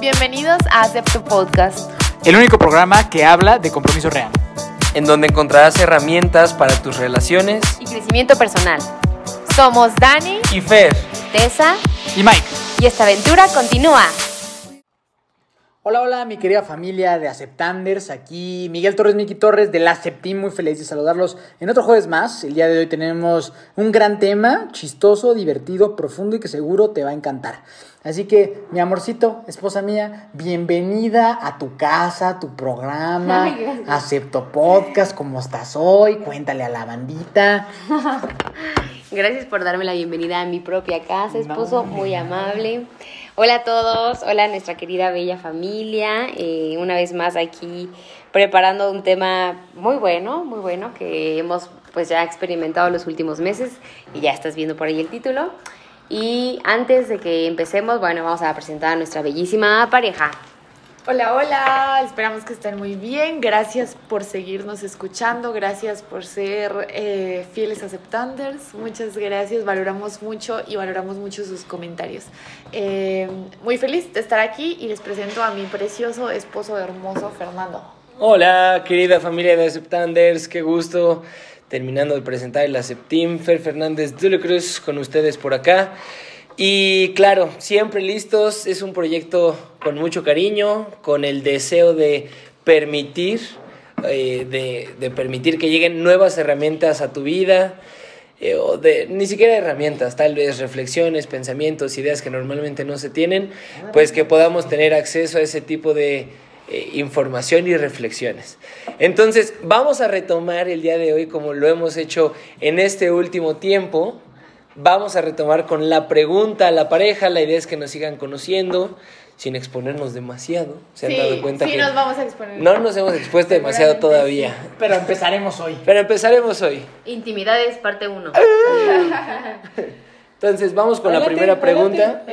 Bienvenidos a Acepto Podcast. El único programa que habla de compromiso real. en donde encontrarás herramientas para tus relaciones Y crecimiento personal. Somos Dani, y Fer. Tessa Y Mike. y esta aventura continúa. Hola, hola, mi querida familia de Aceptanders. Aquí Miguel Torres, Miki Torres de la Aceptim. Muy feliz de saludarlos en otro jueves más. El día de hoy tenemos un gran tema, chistoso, divertido, profundo y que seguro te va a encantar. Así que, mi amorcito, esposa mía, bienvenida a tu casa, a tu programa. Ay. Acepto Podcast, ¿cómo estás hoy? Cuéntale a la bandita. Gracias por darme la bienvenida a mi propia casa, esposo, No, muy amable. Hola a todos, hola a nuestra querida bella familia. Eh, una vez más aquí preparando un tema muy bueno, muy bueno que hemos pues ya experimentado los últimos meses y ya estás viendo por ahí el título. Y antes de que empecemos, bueno, vamos a presentar a nuestra bellísima pareja. Hola, hola, esperamos que estén muy bien. Gracias por seguirnos escuchando, gracias por ser eh, fieles aceptanders. Muchas gracias, valoramos mucho y valoramos mucho sus comentarios. Eh, muy feliz de estar aquí y les presento a mi precioso esposo hermoso, Fernando. Hola, querida familia de Aceptanders, qué gusto. Terminando de presentar el Aceptim, Fer Fernández de la Cruz con ustedes por acá. Y claro, siempre listos, es un proyecto con mucho cariño, con el deseo de permitir, eh, de, de permitir que lleguen nuevas herramientas a tu vida, eh, o de ni siquiera herramientas, tal vez reflexiones, pensamientos, ideas que normalmente no se tienen, pues que podamos tener acceso a ese tipo de eh, información y reflexiones. Entonces, vamos a retomar el día de hoy como lo hemos hecho en este último tiempo. Vamos a retomar con la pregunta a la pareja, la idea es que nos sigan conociendo sin exponernos demasiado. ¿Se han sí, dado cuenta sí que nos vamos a exponer. no nos hemos expuesto demasiado todavía? Pero empezaremos hoy. Pero empezaremos hoy. Intimidades, parte 1. Entonces, vamos con la primera pregunta.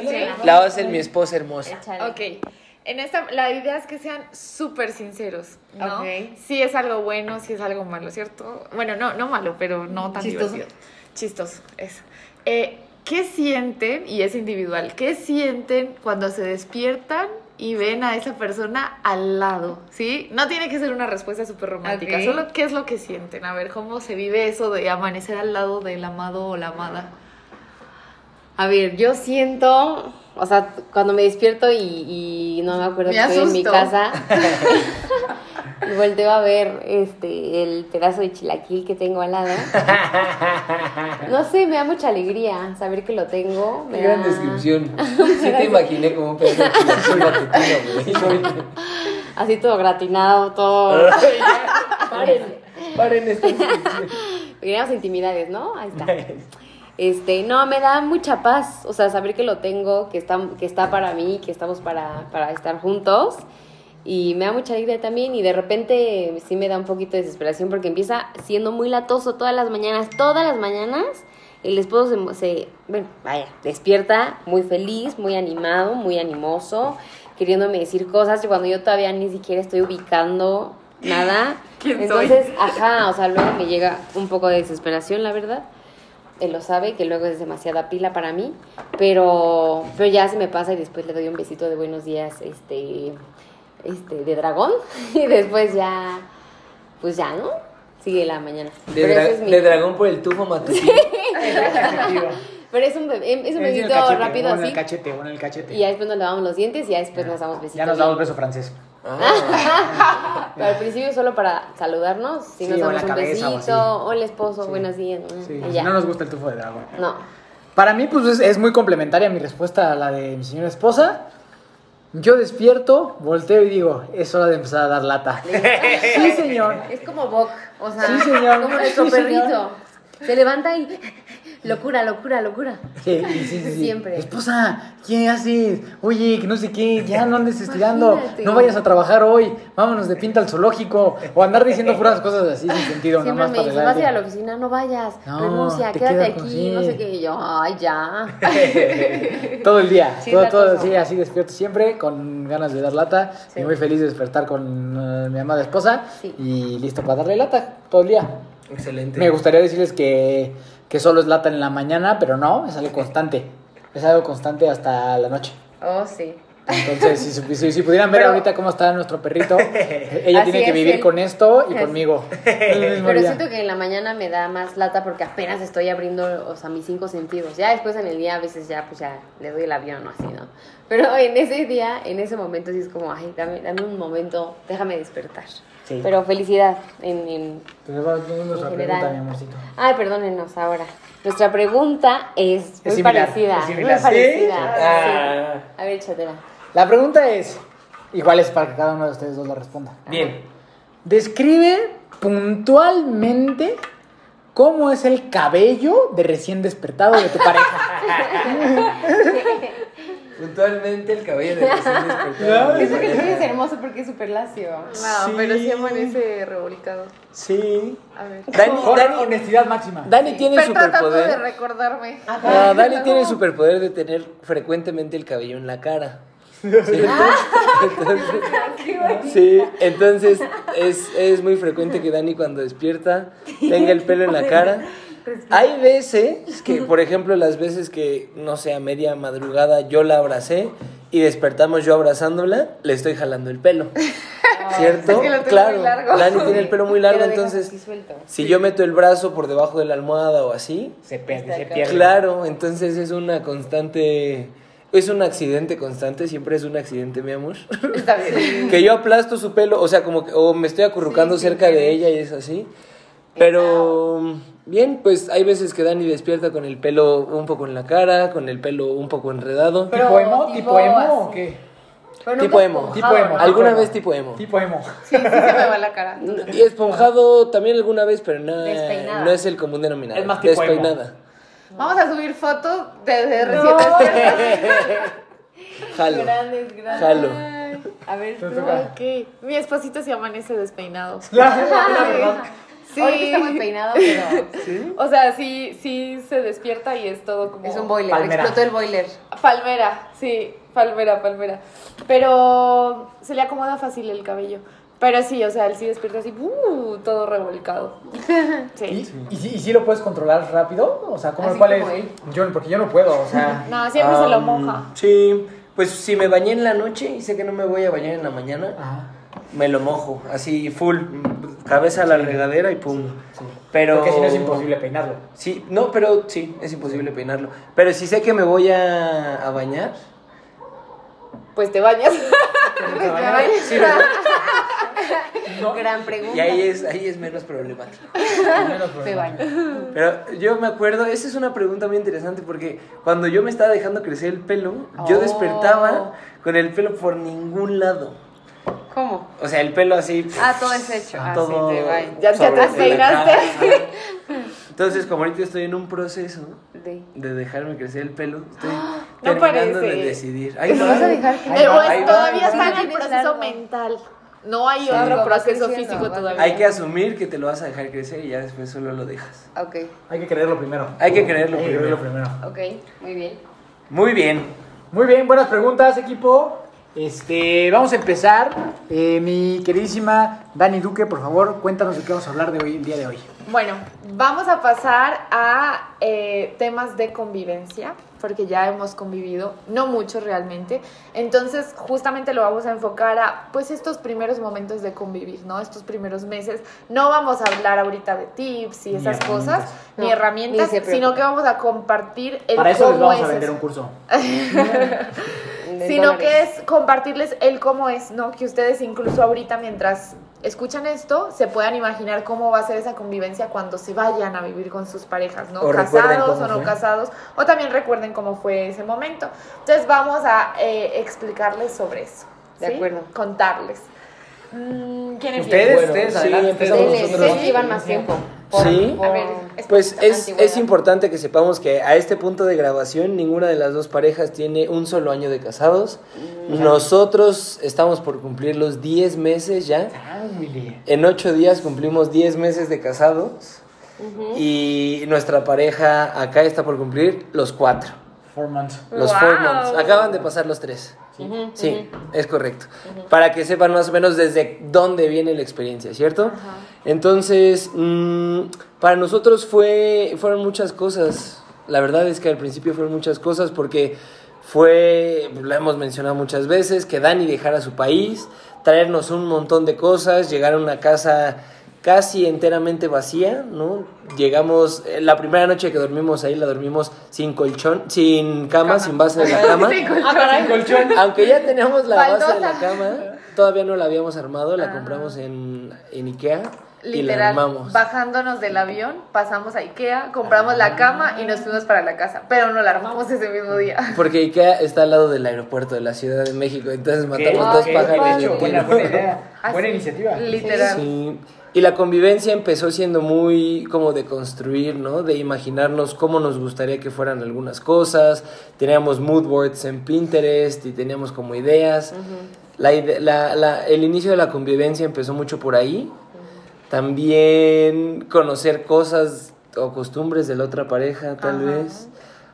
La va a hacer mi esposa hermosa. Ok. En esta, la idea es que sean súper sinceros, ¿no? Ok. Si es algo bueno, si es algo malo, ¿cierto? Bueno, no, no malo, pero no tan Chistoso. divertido. Chistoso, eso. Eh, ¿Qué sienten, y es individual, qué sienten cuando se despiertan y ven a esa persona al lado? ¿Sí? No tiene que ser una respuesta súper romántica, solo qué es lo que sienten. A ver, ¿cómo se vive eso de amanecer al lado del amado o la amada? A ver, yo siento, o sea, cuando me despierto y, y no me acuerdo Me que estoy en mi casa, y volteo a ver este el pedazo de chilaquil que tengo al lado. No sé, me da mucha alegría saber que lo tengo. Qué gran da- descripción. Sí te imaginé como un pedazo de chilaquil matutino. Así todo gratinado, todo. Paren, paren esta descripción. Queríamos intimidades, ¿no? Ahí está. Este, no, me da mucha paz, o sea, saber que lo tengo, que está, que está para mí, que estamos para, para estar juntos. Y me da mucha alegría también y de repente sí me da un poquito de desesperación porque empieza siendo muy latoso todas las mañanas, todas las mañanas. El esposo se, se bueno, vaya, despierta muy feliz, muy animado, muy animoso, queriéndome decir cosas y cuando yo todavía ni siquiera estoy ubicando nada. Entonces, ajá, o sea, luego me llega un poco de desesperación, la verdad él lo sabe, que luego es demasiada pila para mí, pero, pero ya se me pasa y después le doy un besito de buenos días, este, este, de dragón, y después ya, pues ya, ¿no? Sigue la mañana. De, pero, dra- es mi- de dragón por el tufo matutino. pero es un, bebé- es un el besito cachete, rápido o en el así, cachete, o en el cachete. y ya después nos lavamos los dientes y ya después nos damos besitos. Ya nos damos beso francés. Ah, Pero al principio solo para saludarnos, si Sí, nos o damos un o besito, así. hola esposo, Sí. buenos días, Sí, no nos gusta el tufo de dragón. No. Para mí, pues es, es muy complementaria mi respuesta a la de mi señora esposa. Yo despierto, volteo y digo, es hora de empezar a dar lata. Sí, señor. Es como Bok, o sea, Sí, señor. como nuestro Sí, señor. perrito. Se levanta y locura, locura, locura. Sí, sí, sí. Siempre. Esposa, ¿qué haces? Oye, que no sé qué, ya no andes estirando. Imagínate. No vayas a trabajar hoy. Vámonos de pinta al zoológico. O andar diciendo puras cosas así sin sentido, Siempre nomás me para dice, arreglar vas a ir a la oficina, no vayas, No, renuncia, te quédate aquí, sí. no sé qué. Y yo, ay, ya. Todo el día, Sí, todo, todo, sí, así despierto siempre, con ganas de dar lata. Sí. Y muy feliz de despertar con eh, mi amada esposa. Sí. Y listo para darle lata todo el día. Excelente. Me gustaría decirles que, que solo es lata en la mañana, pero no, es algo constante. Es algo constante hasta la noche. Oh, sí. Entonces, si, supi- si- si pudieran ver Pero- ahorita cómo está nuestro perrito, ella tiene que vivir él. con esto y conmigo. Pero día. siento que en la mañana me da más lata porque apenas estoy abriendo, o sea, mis cinco sentidos. Ya después en el día a veces ya, pues ya le doy el avión o así, ¿no? Pero en ese día, en ese momento sí es como, ay, dame, dame un momento, déjame despertar. Sí. Pero felicidad en, Entonces, nuestra pregunta, mi amorcito. Ay, perdónenos ahora. Nuestra pregunta es muy similar, parecida. es similar. Muy parecida. ¿Sí? sí. Ah. A ver, chatera. La pregunta es, igual es para que cada uno de ustedes dos la responda. Bien. Describe puntualmente cómo es el cabello de recién despertado de tu pareja. Puntualmente el cabello de recién despertado. Pienso que el tuyo es hermoso porque es súper lacio. No, Sí. pero sí amanece revolcado. Sí. A ver. Dani, Dani, honestidad máxima. Dani tiene Estoy tratando de superpoder. recordarme. No, Dani tiene el superpoder de tener frecuentemente el cabello en la cara. Sí, entonces, sí, entonces es, es muy frecuente que Dani cuando despierta tenga el pelo en la cara. Hay veces que, por ejemplo, las veces que, no sé, a media madrugada yo la abracé y despertamos yo abrazándola, le estoy jalando el pelo. ¿Cierto? Es que lo tengo claro, muy largo. Dani tiene el pelo muy largo, entonces si yo meto el brazo por debajo de la almohada o así, Se pierde, se pierde. Claro, entonces es una constante, es un accidente constante, siempre es un accidente, mi amor. Está bien. que yo aplasto su pelo, o sea, como que, o me estoy acurrucando Sí, sí, cerca de ella y es así. Pero bien, pues hay veces que Dani despierta con el pelo un poco en la cara, con el pelo un poco enredado. Pero ¿Tipo emo? tipo ¿Tipo emo así. o qué? Pero Tipo nunca emo. esponjado, Tipo emo. Alguna vez tipo emo. Tipo emo. Sí, sí se me va la cara. Y esponjado también alguna vez, pero no, no es el común denominador. Es más tipo emo. Despeinada. Vamos a subir fotos de, de recién. Jalo. Grandes, grandes. Jalo. A ver, tú. Ok. Mi esposito se amanece despeinado. La, la verdad. Sí. Ahorita está muy peinado, pero O sea, sí, sí se despierta y es todo como. es un boiler. Palmera. Explotó el boiler. Palmera, sí, palmera, palmera. Pero se le acomoda fácil el cabello. Pero sí, o sea, él sí despierta así, uh, todo revolcado. ¿Y, Sí. y, si, y si lo puedes controlar rápido? O sea, ¿cómo, Así ¿cuál como es? él. Yo, porque yo no puedo, o sea... No, siempre se lo moja. Sí, pues si me bañé en la noche y sé que no me voy a bañar en la mañana, Ajá. Me lo mojo, así full, cabeza a la regadera y pum. Sí. Pero Porque si no es imposible peinarlo. Sí, no, pero sí, es imposible peinarlo. Pero si sé que me voy a, a bañar, Pues te bañas. sí, ¿verdad? No, Gran pregunta. y ahí es, ahí es menos problemático. menos Me problema. baño. Pero yo me acuerdo, esa es una pregunta muy interesante porque cuando yo me estaba dejando crecer el pelo, yo Oh. despertaba con el pelo por ningún lado. ¿Cómo? O sea, el pelo así. Ah, todo es hecho. Ah, todo sí, te. Ya- ya te. Entonces, como ahorita estoy en un proceso De- de dejarme crecer el pelo, estoy No terminando parece. de decidir. ¿Te lo vas a dejar que- pues, todavía está en el proceso mental. No hay Sí. otro proceso físico todavía. Hay que asumir que te lo vas a dejar crecer y ya después solo lo dejas. Ok, Hay que creerlo primero. Hay que creerlo Hay que primero. creerlo primero. ok, muy bien. Muy bien. Muy bien, buenas preguntas, equipo. Este, vamos a empezar. Eh, mi queridísima Dani Duque, por favor, cuéntanos de qué vamos a hablar de hoy, el día de hoy. Bueno, vamos a pasar a eh, temas de convivencia, porque ya hemos convivido, no mucho realmente. Entonces, justamente lo vamos a enfocar a, pues, estos primeros momentos de convivir, ¿no? Estos primeros meses. No vamos a hablar ahorita de tips y Ni esas herramientas. cosas, ni herramientas, ni sino que vamos a compartir el Para eso les vamos es a vender eso. un curso. Sino dólares. que es compartirles el cómo es, ¿no? Que ustedes incluso ahorita mientras escuchan esto se puedan imaginar cómo va a ser esa convivencia cuando se vayan a vivir con sus parejas, ¿no? O casados o no fue. casados, o también recuerden cómo fue ese momento. Entonces vamos a eh, explicarles sobre eso. De acuerdo. Contarles. Mm, ¿Quién empieza? Ustedes, Bueno, ustedes, sí, adelante, empezamos empezamos Ustedes nosotros. ustedes llevan más tiempo. Por- Sí. por A ver, es- Pues es, es importante que sepamos que a este punto de grabación ninguna de las dos parejas tiene un solo año de casados. Nosotros estamos por cumplir los 10 meses ya. En 8 días cumplimos 10 meses de casados. Y nuestra pareja acá está por cumplir los 4. Four months. Los Wow. 4 months. Acaban de pasar los 3. Ujú, Sí, es correcto. Para que sepan más o menos desde dónde viene la experiencia, ¿cierto? Entonces, mm, para nosotros fue, fueron muchas cosas. La verdad es que al principio fueron muchas cosas porque fue, lo hemos mencionado muchas veces, que Dani dejara su país, traernos un montón de cosas, llegar a una casa casi enteramente vacía, ¿no? Llegamos, eh, la primera noche que dormimos ahí la dormimos sin colchón, sin cama, sin base de la cama. Sin colchón. Aunque ya teníamos la base de la cama, todavía no la habíamos armado, la Ajá. compramos en, en Ikea Literal, armamos. bajándonos del avión, pasamos a Ikea, compramos la cama y nos fuimos para la casa, pero no la armamos ese mismo día. Porque Ikea está al lado del aeropuerto de la Ciudad de México, entonces matamos dos pájaros de buena, tiro. buena idea. Así, Buena iniciativa. Literal. Sí. Y la convivencia empezó siendo muy como de construir, ¿no? De imaginarnos cómo nos gustaría que fueran algunas cosas. Teníamos mood boards en Pinterest y teníamos como ideas. la ide- la- la- el inicio de la convivencia empezó mucho por ahí. También conocer cosas o costumbres de la otra pareja, tal Ajá. vez.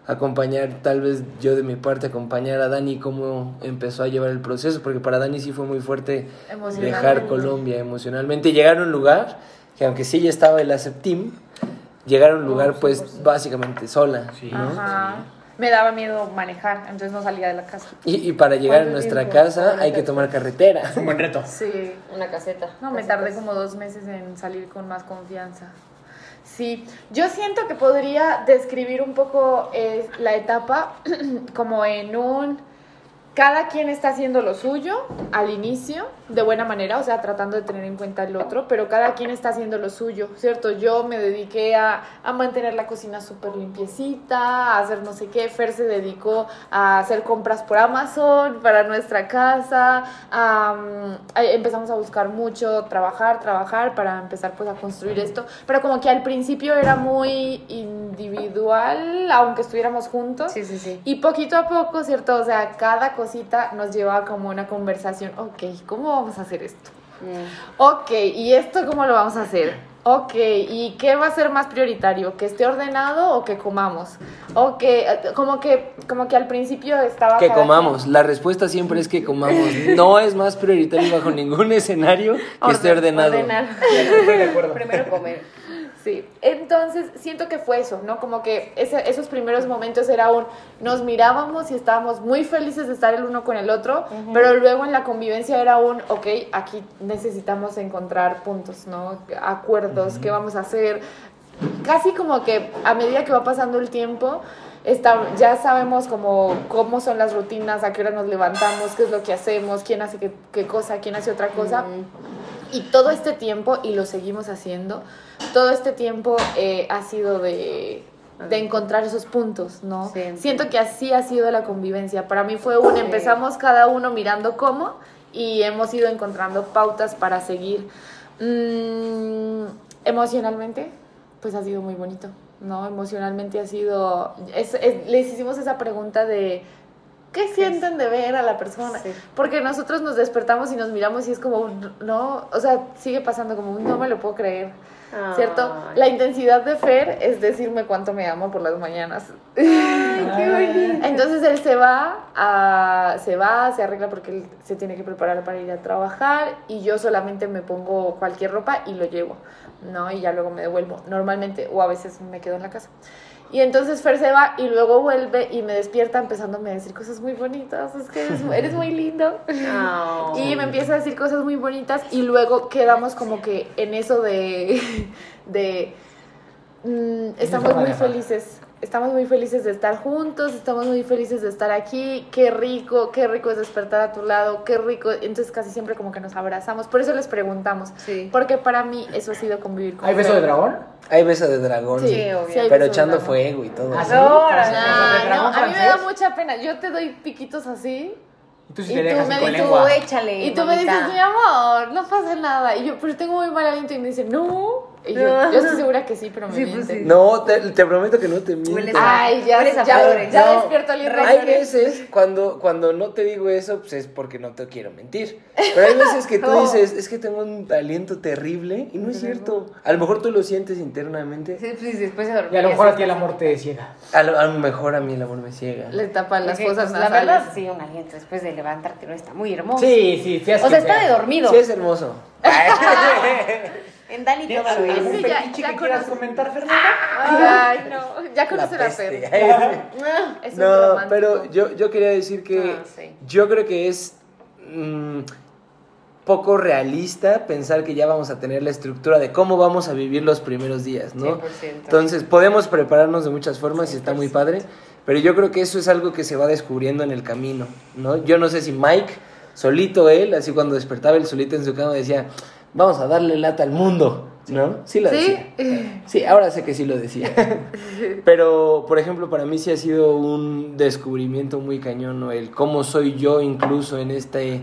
Acompañar, tal vez yo de mi parte, acompañar a Dani cómo empezó a llevar el proceso, porque para Dani sí fue muy fuerte dejar Colombia emocionalmente llegar a un lugar que aunque sí ya estaba el ACEPTIM, llegar a un lugar pues básicamente sola, Sí. ¿no? Ajá. Me daba miedo manejar, entonces no salía de la casa. Y, y para llegar a ¿Cuánto nuestra tiempo? casa hay que tomar carretera. Es un buen reto. Sí. Una caseta. No, me tardé como dos meses en salir con más confianza. Sí, yo siento que podría describir un poco eh, la etapa como en un... Cada quien está haciendo lo suyo al inicio, de buena manera, o sea, tratando de tener en cuenta el otro, pero cada quien está haciendo lo suyo, ¿cierto? Yo me dediqué a, a mantener la cocina súper limpiecita, a hacer no sé qué, Fer se dedicó a hacer compras por Amazon para nuestra casa, a- empezamos a buscar mucho, trabajar, trabajar para empezar pues a construir esto, pero como que al principio era muy individual, aunque estuviéramos juntos. Sí, sí, sí. Y poquito a poco, ¿cierto? O sea, cada cosita nos llevaba como una conversación. Ok, ¿cómo vamos a hacer esto? Mm. Ok, ¿y esto cómo lo vamos a hacer? Ok, ¿y qué va a ser más prioritario? ¿Que esté ordenado o que comamos? Ok, eh, como que, como que al principio estaba... Que comamos. La respuesta siempre es que comamos. No es más prioritario bajo ningún escenario que esté Orden- ordenado. ordenar. Estoy de acuerdo. Primero comer. Sí, entonces siento que fue eso, ¿no? Como que ese- esos primeros momentos era un, nos mirábamos y estábamos muy felices de estar el uno con el otro, pero luego en la convivencia era un, ok, aquí necesitamos encontrar puntos, ¿no? Acuerdos, ¿qué vamos a hacer? Casi como que a medida que va pasando el tiempo, está, ya sabemos como cómo son las rutinas, a qué hora nos levantamos, qué es lo que hacemos, quién hace qué, qué cosa, quién hace otra cosa. Y todo este tiempo, y lo seguimos haciendo, todo este tiempo eh, ha sido de, de encontrar esos puntos, ¿no? Sí. Siento que así ha sido la convivencia. Para mí fue un, empezamos cada uno mirando cómo y hemos ido encontrando pautas para seguir. Mm, emocionalmente, pues ha sido muy bonito, ¿no? Emocionalmente ha sido... es- es- les hicimos esa pregunta de... ¿Qué sienten de ver a la persona? Sí. Porque nosotros nos despertamos y nos miramos y es como, un, no, o sea, sigue pasando como, un, no me lo puedo creer, ¿cierto? Ay. La intensidad de Fer es decirme cuánto me amo por las mañanas. Entonces él se va, a, se va, se arregla porque él se tiene que preparar para ir a trabajar y yo solamente me pongo cualquier ropa y lo llevo, ¿no? Y ya luego me devuelvo, normalmente, o a veces me quedo en la casa. Y entonces Fer se va y luego vuelve y me despierta empezándome a decir cosas muy bonitas, es que eres, eres muy lindo. Y me empieza a decir cosas muy bonitas y luego quedamos como que en eso de... de mm, estamos muy felices. Estamos muy felices de estar juntos, estamos muy felices de estar aquí. Qué rico, qué rico es despertar a tu lado, qué rico. Entonces casi siempre como que nos abrazamos. Por eso les preguntamos. Sí. Porque para mí eso ha sido convivir con ¿Hay beso de dragón? Hay beso de dragón. Sí, Sí, Pero echando fuego y todo. ¿Ah, sí? No, Para- no, no, dragón a mí me da mucha pena. Yo te doy piquitos así Y tú sí Y tú me con dices, lengua. échale. Y tú me dices, mi amor, no pasa nada. Y yo, pero tengo muy mal aliento. Y me dice, no. Y yo, No. yo estoy segura que sí, pero me Sí, pues sí. No, te, te prometo que no te a- Ay, ya, ya, flores. ya No, despierto oliendo Hay veces cuando, cuando no te digo eso, pues es porque no te quiero mentir. Pero hay veces que tú No. dices, es que tengo un aliento terrible y no es cierto. A lo mejor tú lo sientes internamente. Sí, pues después de dormir. Y a lo mejor a ti el amor te ciega. A lo, a lo mejor a mí el amor me ciega. Le tapan las Porque, cosas pues, La verdad, sí, un aliento después de levantarte no está muy hermoso. Sí, sí, sí. O sea, está de dormido. Sí, es hermoso. En Dani todo lo ¿Algún es. Ese ya- fetiche ya que quieras conoce. comentar, Fernanda? Ay, no. Ya conoce la, peste. Fer. Es un No, romántico. pero yo, yo quería decir que Ah, sí. yo creo que es mm, poco realista pensar que ya vamos a tener la estructura de cómo vamos a vivir los primeros días, ¿no? 100%. Entonces, podemos prepararnos de muchas formas y está muy padre, pero yo creo que eso es algo que se va descubriendo en el camino, ¿no? Yo no sé si Mike, solito él, así cuando despertaba él solito en su cama decía, vamos a darle lata al mundo, ¿no? Sí lo ¿Sí? decía. Sí, ahora sé que sí lo decía. Pero, por ejemplo, para mí sí ha sido un descubrimiento muy cañón, ¿no? El cómo soy yo incluso en este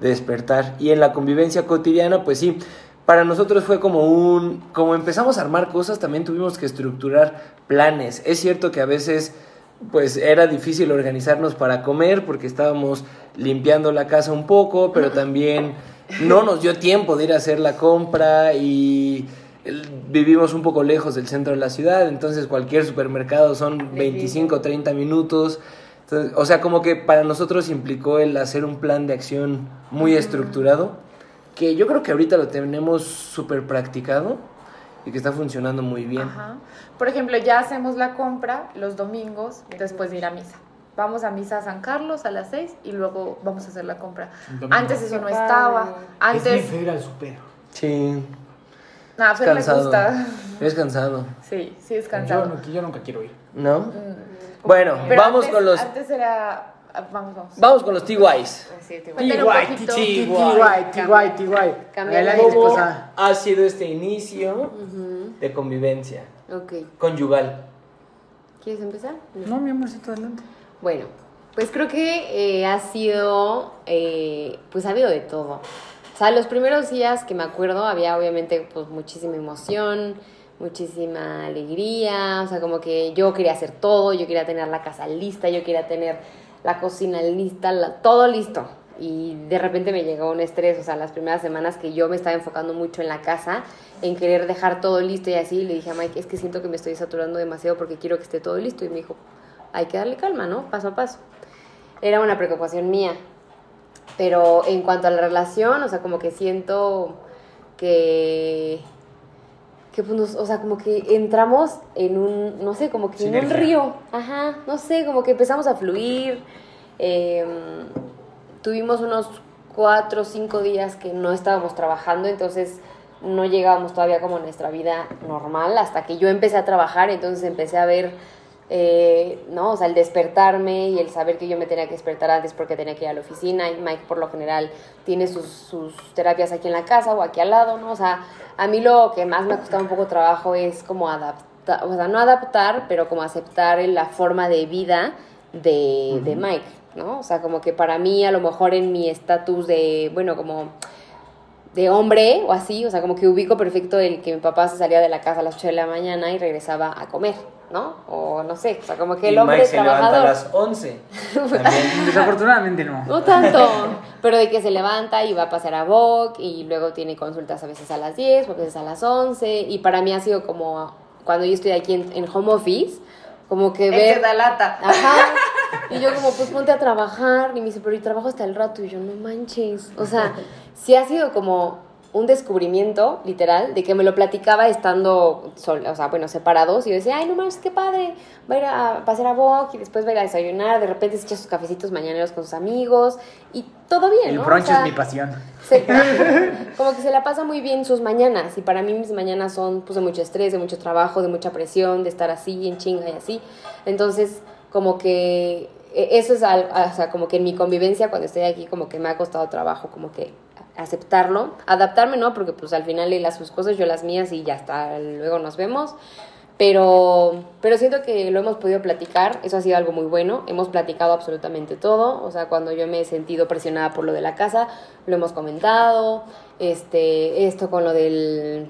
despertar. Y en la convivencia cotidiana, pues sí, para nosotros fue como un... Como empezamos a armar cosas, también tuvimos que estructurar planes. Es cierto que a veces, pues era difícil organizarnos para comer porque estábamos limpiando la casa un poco, pero también no nos dio tiempo de ir a hacer la compra y vivimos un poco lejos del centro de la ciudad, entonces cualquier supermercado son 25 o 30 minutos. Entonces, o sea, como que para nosotros implicó el hacer un plan de acción muy estructurado, que yo creo que ahorita lo tenemos súper practicado y que está funcionando muy bien. Ajá. Por ejemplo, ya hacemos la compra los domingos después de ir a misa. Vamos a misa a San Carlos a las 6 y luego vamos a hacer la compra. Antes eso no padre. estaba. Es Antes, feo ir al super. Sí, nada, es le cansado. gusta. Es cansado, Sí, sí es Yo, cansado. no- yo nunca quiero ir. ¿no? Mm. Bueno, Pero vamos antes- con los Antes era. ah, Vamos, vamos. vamos con los TYs. Sí, un poquito. TY, TY, TY. La- ¿Cómo esposa. ha sido este inicio de convivencia Ok. conyugal? ¿Quieres empezar? No, mi amorcito, adelante. Bueno, pues creo que eh, ha sido, eh, pues ha habido de todo. O sea, los primeros días que me acuerdo había obviamente pues muchísima emoción, muchísima alegría, o sea, como que yo quería hacer todo, yo quería tener la casa lista, yo quería tener la cocina lista, la- todo listo. Y de repente me llegó un estrés, o sea, las primeras semanas que yo me estaba enfocando mucho en la casa, en querer dejar todo listo y así, le dije a Mike, es que siento que me estoy saturando demasiado porque quiero que esté todo listo. Y me dijo, hay que darle calma, ¿no? Paso a paso. Era una preocupación mía. Pero en cuanto a la relación, o sea, como que siento que que pues nos- o sea, como que entramos en un, no sé, como que en un río, ajá, no sé, como que empezamos a fluir, eh, tuvimos unos cuatro o cinco días que no estábamos trabajando, entonces no llegábamos todavía como a nuestra vida normal, hasta que yo empecé a trabajar, entonces empecé a ver, eh, ¿no? O sea, el despertarme y el saber que yo me tenía que despertar antes porque tenía que ir a la oficina y Mike por lo general tiene sus, sus terapias aquí en la casa o aquí al lado, ¿no? O sea, a mí lo que más me ha costado un poco trabajo es como adaptar, o sea, no adaptar, pero como aceptar la forma de vida de, de Mike, ¿no? O sea, como que para mí a lo mejor en mi estatus de, bueno, como de hombre o así, o sea, como que ubico perfecto el que mi papá se salía de la casa a las 8 de la mañana y regresaba a comer, ¿no? O no sé, o sea, como que el y hombre Mike se levanta a las 11. También. Desafortunadamente no. No tanto, pero de que se levanta y va a pasar a Vogue y luego tiene consultas a veces a las 10 o a veces a las 11 y para mí ha sido como cuando yo estoy aquí en, en home office, como que ver... da lata. Ajá. Y yo como, pues ponte a trabajar. Y me dice, pero y trabajo hasta el rato. Y yo, no manches. O sea, sí ha sido como un descubrimiento, literal, de que me lo platicaba estando, sol, o sea, bueno, separados. Y yo decía, ay, no manches, qué padre. Va a ir a pasar a Vogue y después va a ir a desayunar. De repente se echa sus cafecitos mañaneros con sus amigos. Y todo bien, El brunch sea, es mi pasión. se- como que se la pasa muy bien sus mañanas y para mí mis mañanas son pues de mucho estrés, de mucho trabajo, de mucha presión, de estar así en chinga y así. Entonces, como que eso es al- o sea, como que en mi convivencia cuando estoy aquí como que me ha costado trabajo como que aceptarlo, adaptarme, ¿no? Porque pues al final él a sus cosas, yo las mías y ya está, luego nos vemos. Pero, pero siento que lo hemos podido platicar, eso ha sido algo muy bueno, hemos platicado absolutamente todo, o sea, cuando yo me he sentido presionada por lo de la casa, lo hemos comentado, este, esto con lo del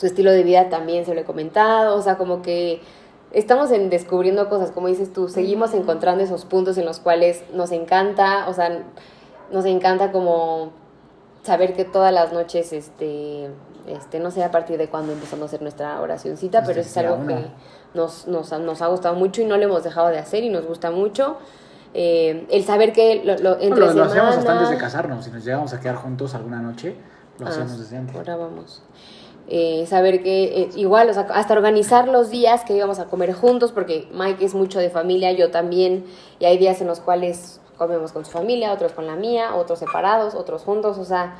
tu estilo de vida también se lo he comentado, o sea, como que estamos en descubriendo cosas, como dices tú, seguimos encontrando esos puntos en los cuales nos encanta, o sea, nos encanta como saber que todas las noches, este, este, no sé a partir de cuándo empezamos a hacer nuestra oracioncita, pero eso es algo una. que nos, nos, ha- nos ha gustado mucho y no lo hemos dejado de hacer y nos gusta mucho. Eh, el saber que lo, lo- entre Bueno, lo hacíamos hasta antes de casarnos. Si nos llegamos a quedar juntos alguna noche, lo Ah, hacíamos desde antes. Ahora vamos. Eh, saber que eh, igual, o sea, hasta organizar los días que íbamos a comer juntos, porque Mike es mucho de familia, yo también, y hay días en los cuales comemos con su familia, otros con la mía, otros separados, otros juntos, o sea,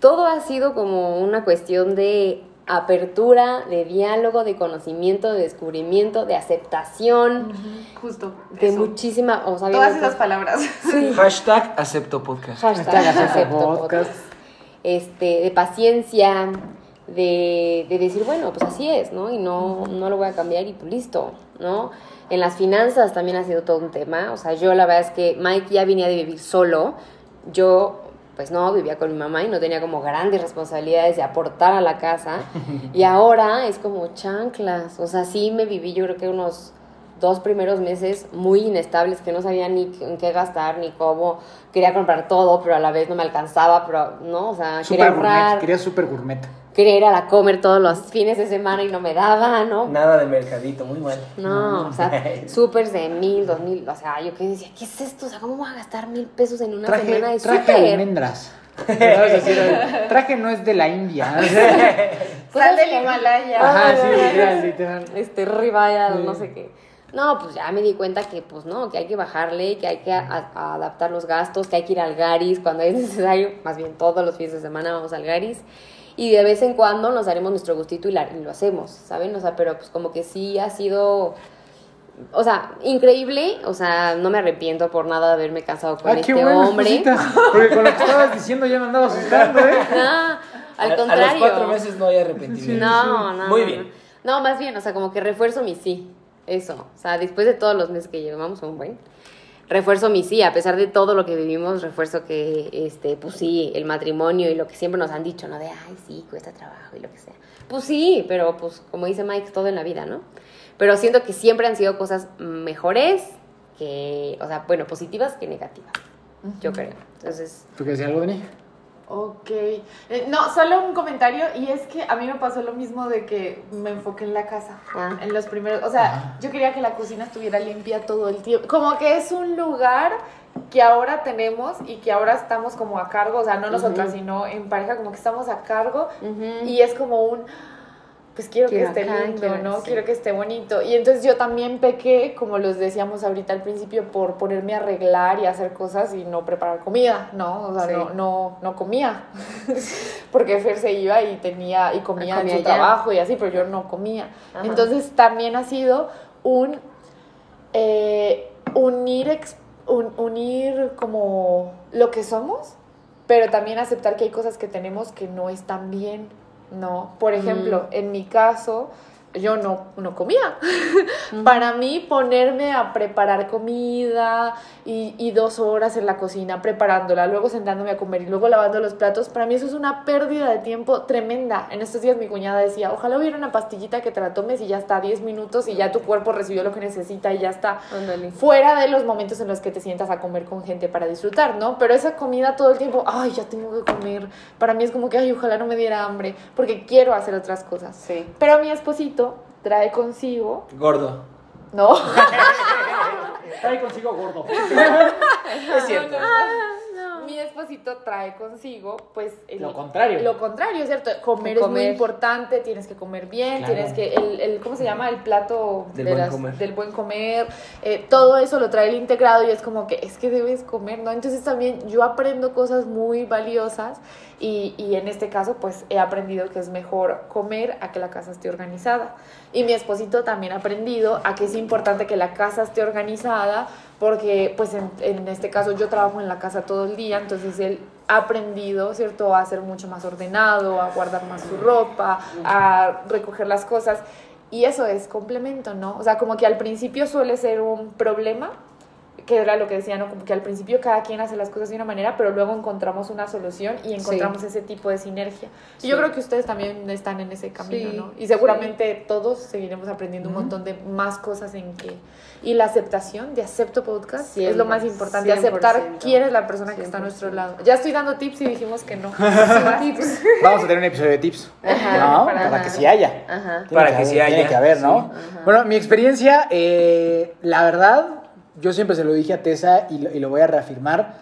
todo ha sido como una cuestión de apertura, de diálogo, de conocimiento, de descubrimiento, de aceptación, Justo. de eso. muchísima, o sea, Todas esas palabras. Hashtag acepto podcast. Hashtag acepto podcast. podcast. Este, de paciencia, de, de decir, bueno, pues así es, ¿no? Y no, no lo voy a cambiar y pues listo, ¿no? En las finanzas también ha sido todo un tema. O sea, yo la verdad es que Mike ya venía de vivir solo. Yo, pues no, vivía con mi mamá y no tenía como grandes responsabilidades de aportar a la casa. Y ahora es como chanclas. O sea, sí me viví yo creo que unos dos primeros meses muy inestables que no sabía ni en qué gastar ni cómo quería comprar todo pero a la vez no me alcanzaba pero no o sea quería Super gourmet, ahorrar quería super gourmet. Quería ir a la comer todos los fines de semana y no me daba no Nada de mercadito, muy mal. no o sea súper de mil dos mil o sea yo que decía qué es esto o sea cómo voy a gastar mil pesos en una Traje, semana de traje súper almendras. Traje no es de la India. Pues Sal es del Himalaya. Ajá, sí, literal, literal. este ribeye, Sí. no sé qué. No, pues ya me di cuenta que pues no, que hay que bajarle, que hay que a- a adaptar los gastos, que hay que ir al Garis cuando es necesario, más bien todos los fines de semana vamos al Garis. Y de vez en cuando nos daremos nuestro gustito y, la- y lo hacemos, ¿saben? O sea, pero pues como que sí ha sido, o sea, increíble, o sea, no me arrepiento por nada de haberme casado con Ah, qué este bueno, hombre. esposita, Porque con lo que estabas diciendo ya me andaba asustando, ¿eh? Ah, al A- contrario. A los cuatro meses no hay arrepentimiento. No, no. Muy no, bien. No, más bien, o sea, como que refuerzo mi sí. Eso. O sea, después de todos los meses que llevamos, un buen. Refuerzo mi sí, a pesar de todo lo que vivimos, refuerzo que, este, pues sí, el matrimonio y lo que siempre nos han dicho, ¿no? De, ay, sí, cuesta trabajo y lo que sea. Pues sí, pero pues como dice Mike, todo en la vida, ¿no? Pero siento que siempre han sido cosas mejores que, o sea, bueno, positivas que negativas. Yo creo. Entonces, ¿Tú qué decías algo, Dani? Ok. Eh, no, solo un comentario y es que a mí me pasó lo mismo de que me enfoqué en la casa. Ah. En los primeros, o sea, yo quería que la cocina estuviera limpia todo el tiempo. Como que es un lugar que ahora tenemos y que ahora estamos como a cargo, o sea, no nosotras, sino en pareja, como que estamos a cargo y es como un pues quiero, Quiero que esté acá, lindo, quiero- ¿no? sí. Quiero que esté bonito. Y entonces yo también pequé, como los decíamos ahorita al principio, por ponerme a arreglar y hacer cosas y no preparar comida, ¿no? O sea, Sí. no, no, no comía. Porque Fer se iba y tenía y comía, comía en su ya. trabajo y así, pero yo no comía. Ajá. Entonces también ha sido un eh, unir, un- unir como lo que somos, pero también aceptar que hay cosas que tenemos que no están bien, ¿no? Por ejemplo, en mi caso, yo no, no comía. Para mí, ponerme a preparar comida y, y dos horas en la cocina preparándola, luego sentándome a comer y luego lavando los platos, para mí eso es una pérdida de tiempo tremenda. En estos días mi cuñada decía, ojalá hubiera una pastillita que te la tomes y ya está 10 minutos y ya tu cuerpo recibió lo que necesita y ya está fuera de los momentos en los que te sientas a comer con gente para disfrutar, ¿no? Pero esa comida todo el tiempo, ay, ya tengo que comer. Para mí es como que, ay, ojalá no me diera hambre, porque quiero hacer otras cosas. Sí. Pero mi esposito trae consigo, Gordo. ¿no? Trae consigo gordo. Es cierto. Mi esposito trae consigo, pues... el- Lo contrario. Lo contrario, ¿cierto? Comer, es muy importante, tienes que comer bien, Claro. tienes que... El, el- ¿Cómo se llama? El plato Del de buen las- comer. del buen comer. eh, todo eso lo trae el integrado y es como que es que debes comer, ¿no? Entonces también yo aprendo cosas muy valiosas y, y en este caso pues he aprendido que es mejor comer a que la casa esté organizada. Y mi esposito también ha aprendido a que es importante que la casa esté organizada porque pues en, en este caso yo trabajo en la casa todo el día, entonces él ha aprendido, ¿cierto?, a ser mucho más ordenado, a guardar más su ropa, a recoger las cosas. Y eso es complemento, ¿no? O sea, como que al principio suele ser un problema, que era lo que decía, ¿no? Como que al principio cada quien hace las cosas de una manera, pero luego encontramos una solución y encontramos ese tipo de sinergia. Y yo creo que ustedes también están en ese camino, Sí, ¿no? Y seguramente todos seguiremos aprendiendo un montón de más cosas en que... Y la aceptación de Acepto Podcast es Siempre, lo más importante, aceptar 100%. quién es la persona que está a nuestro 100%. lado. Ya estoy dando tips y dijimos que no. Tips. Vamos a tener un episodio de tips. Ajá, ¿no? para- Para, que sí haya. Ajá. Para que haber- sí haya. Tiene que haber, ¿no? Bueno, mi experiencia, eh, la verdad, yo siempre se lo dije a Tessa y lo, voy a reafirmar.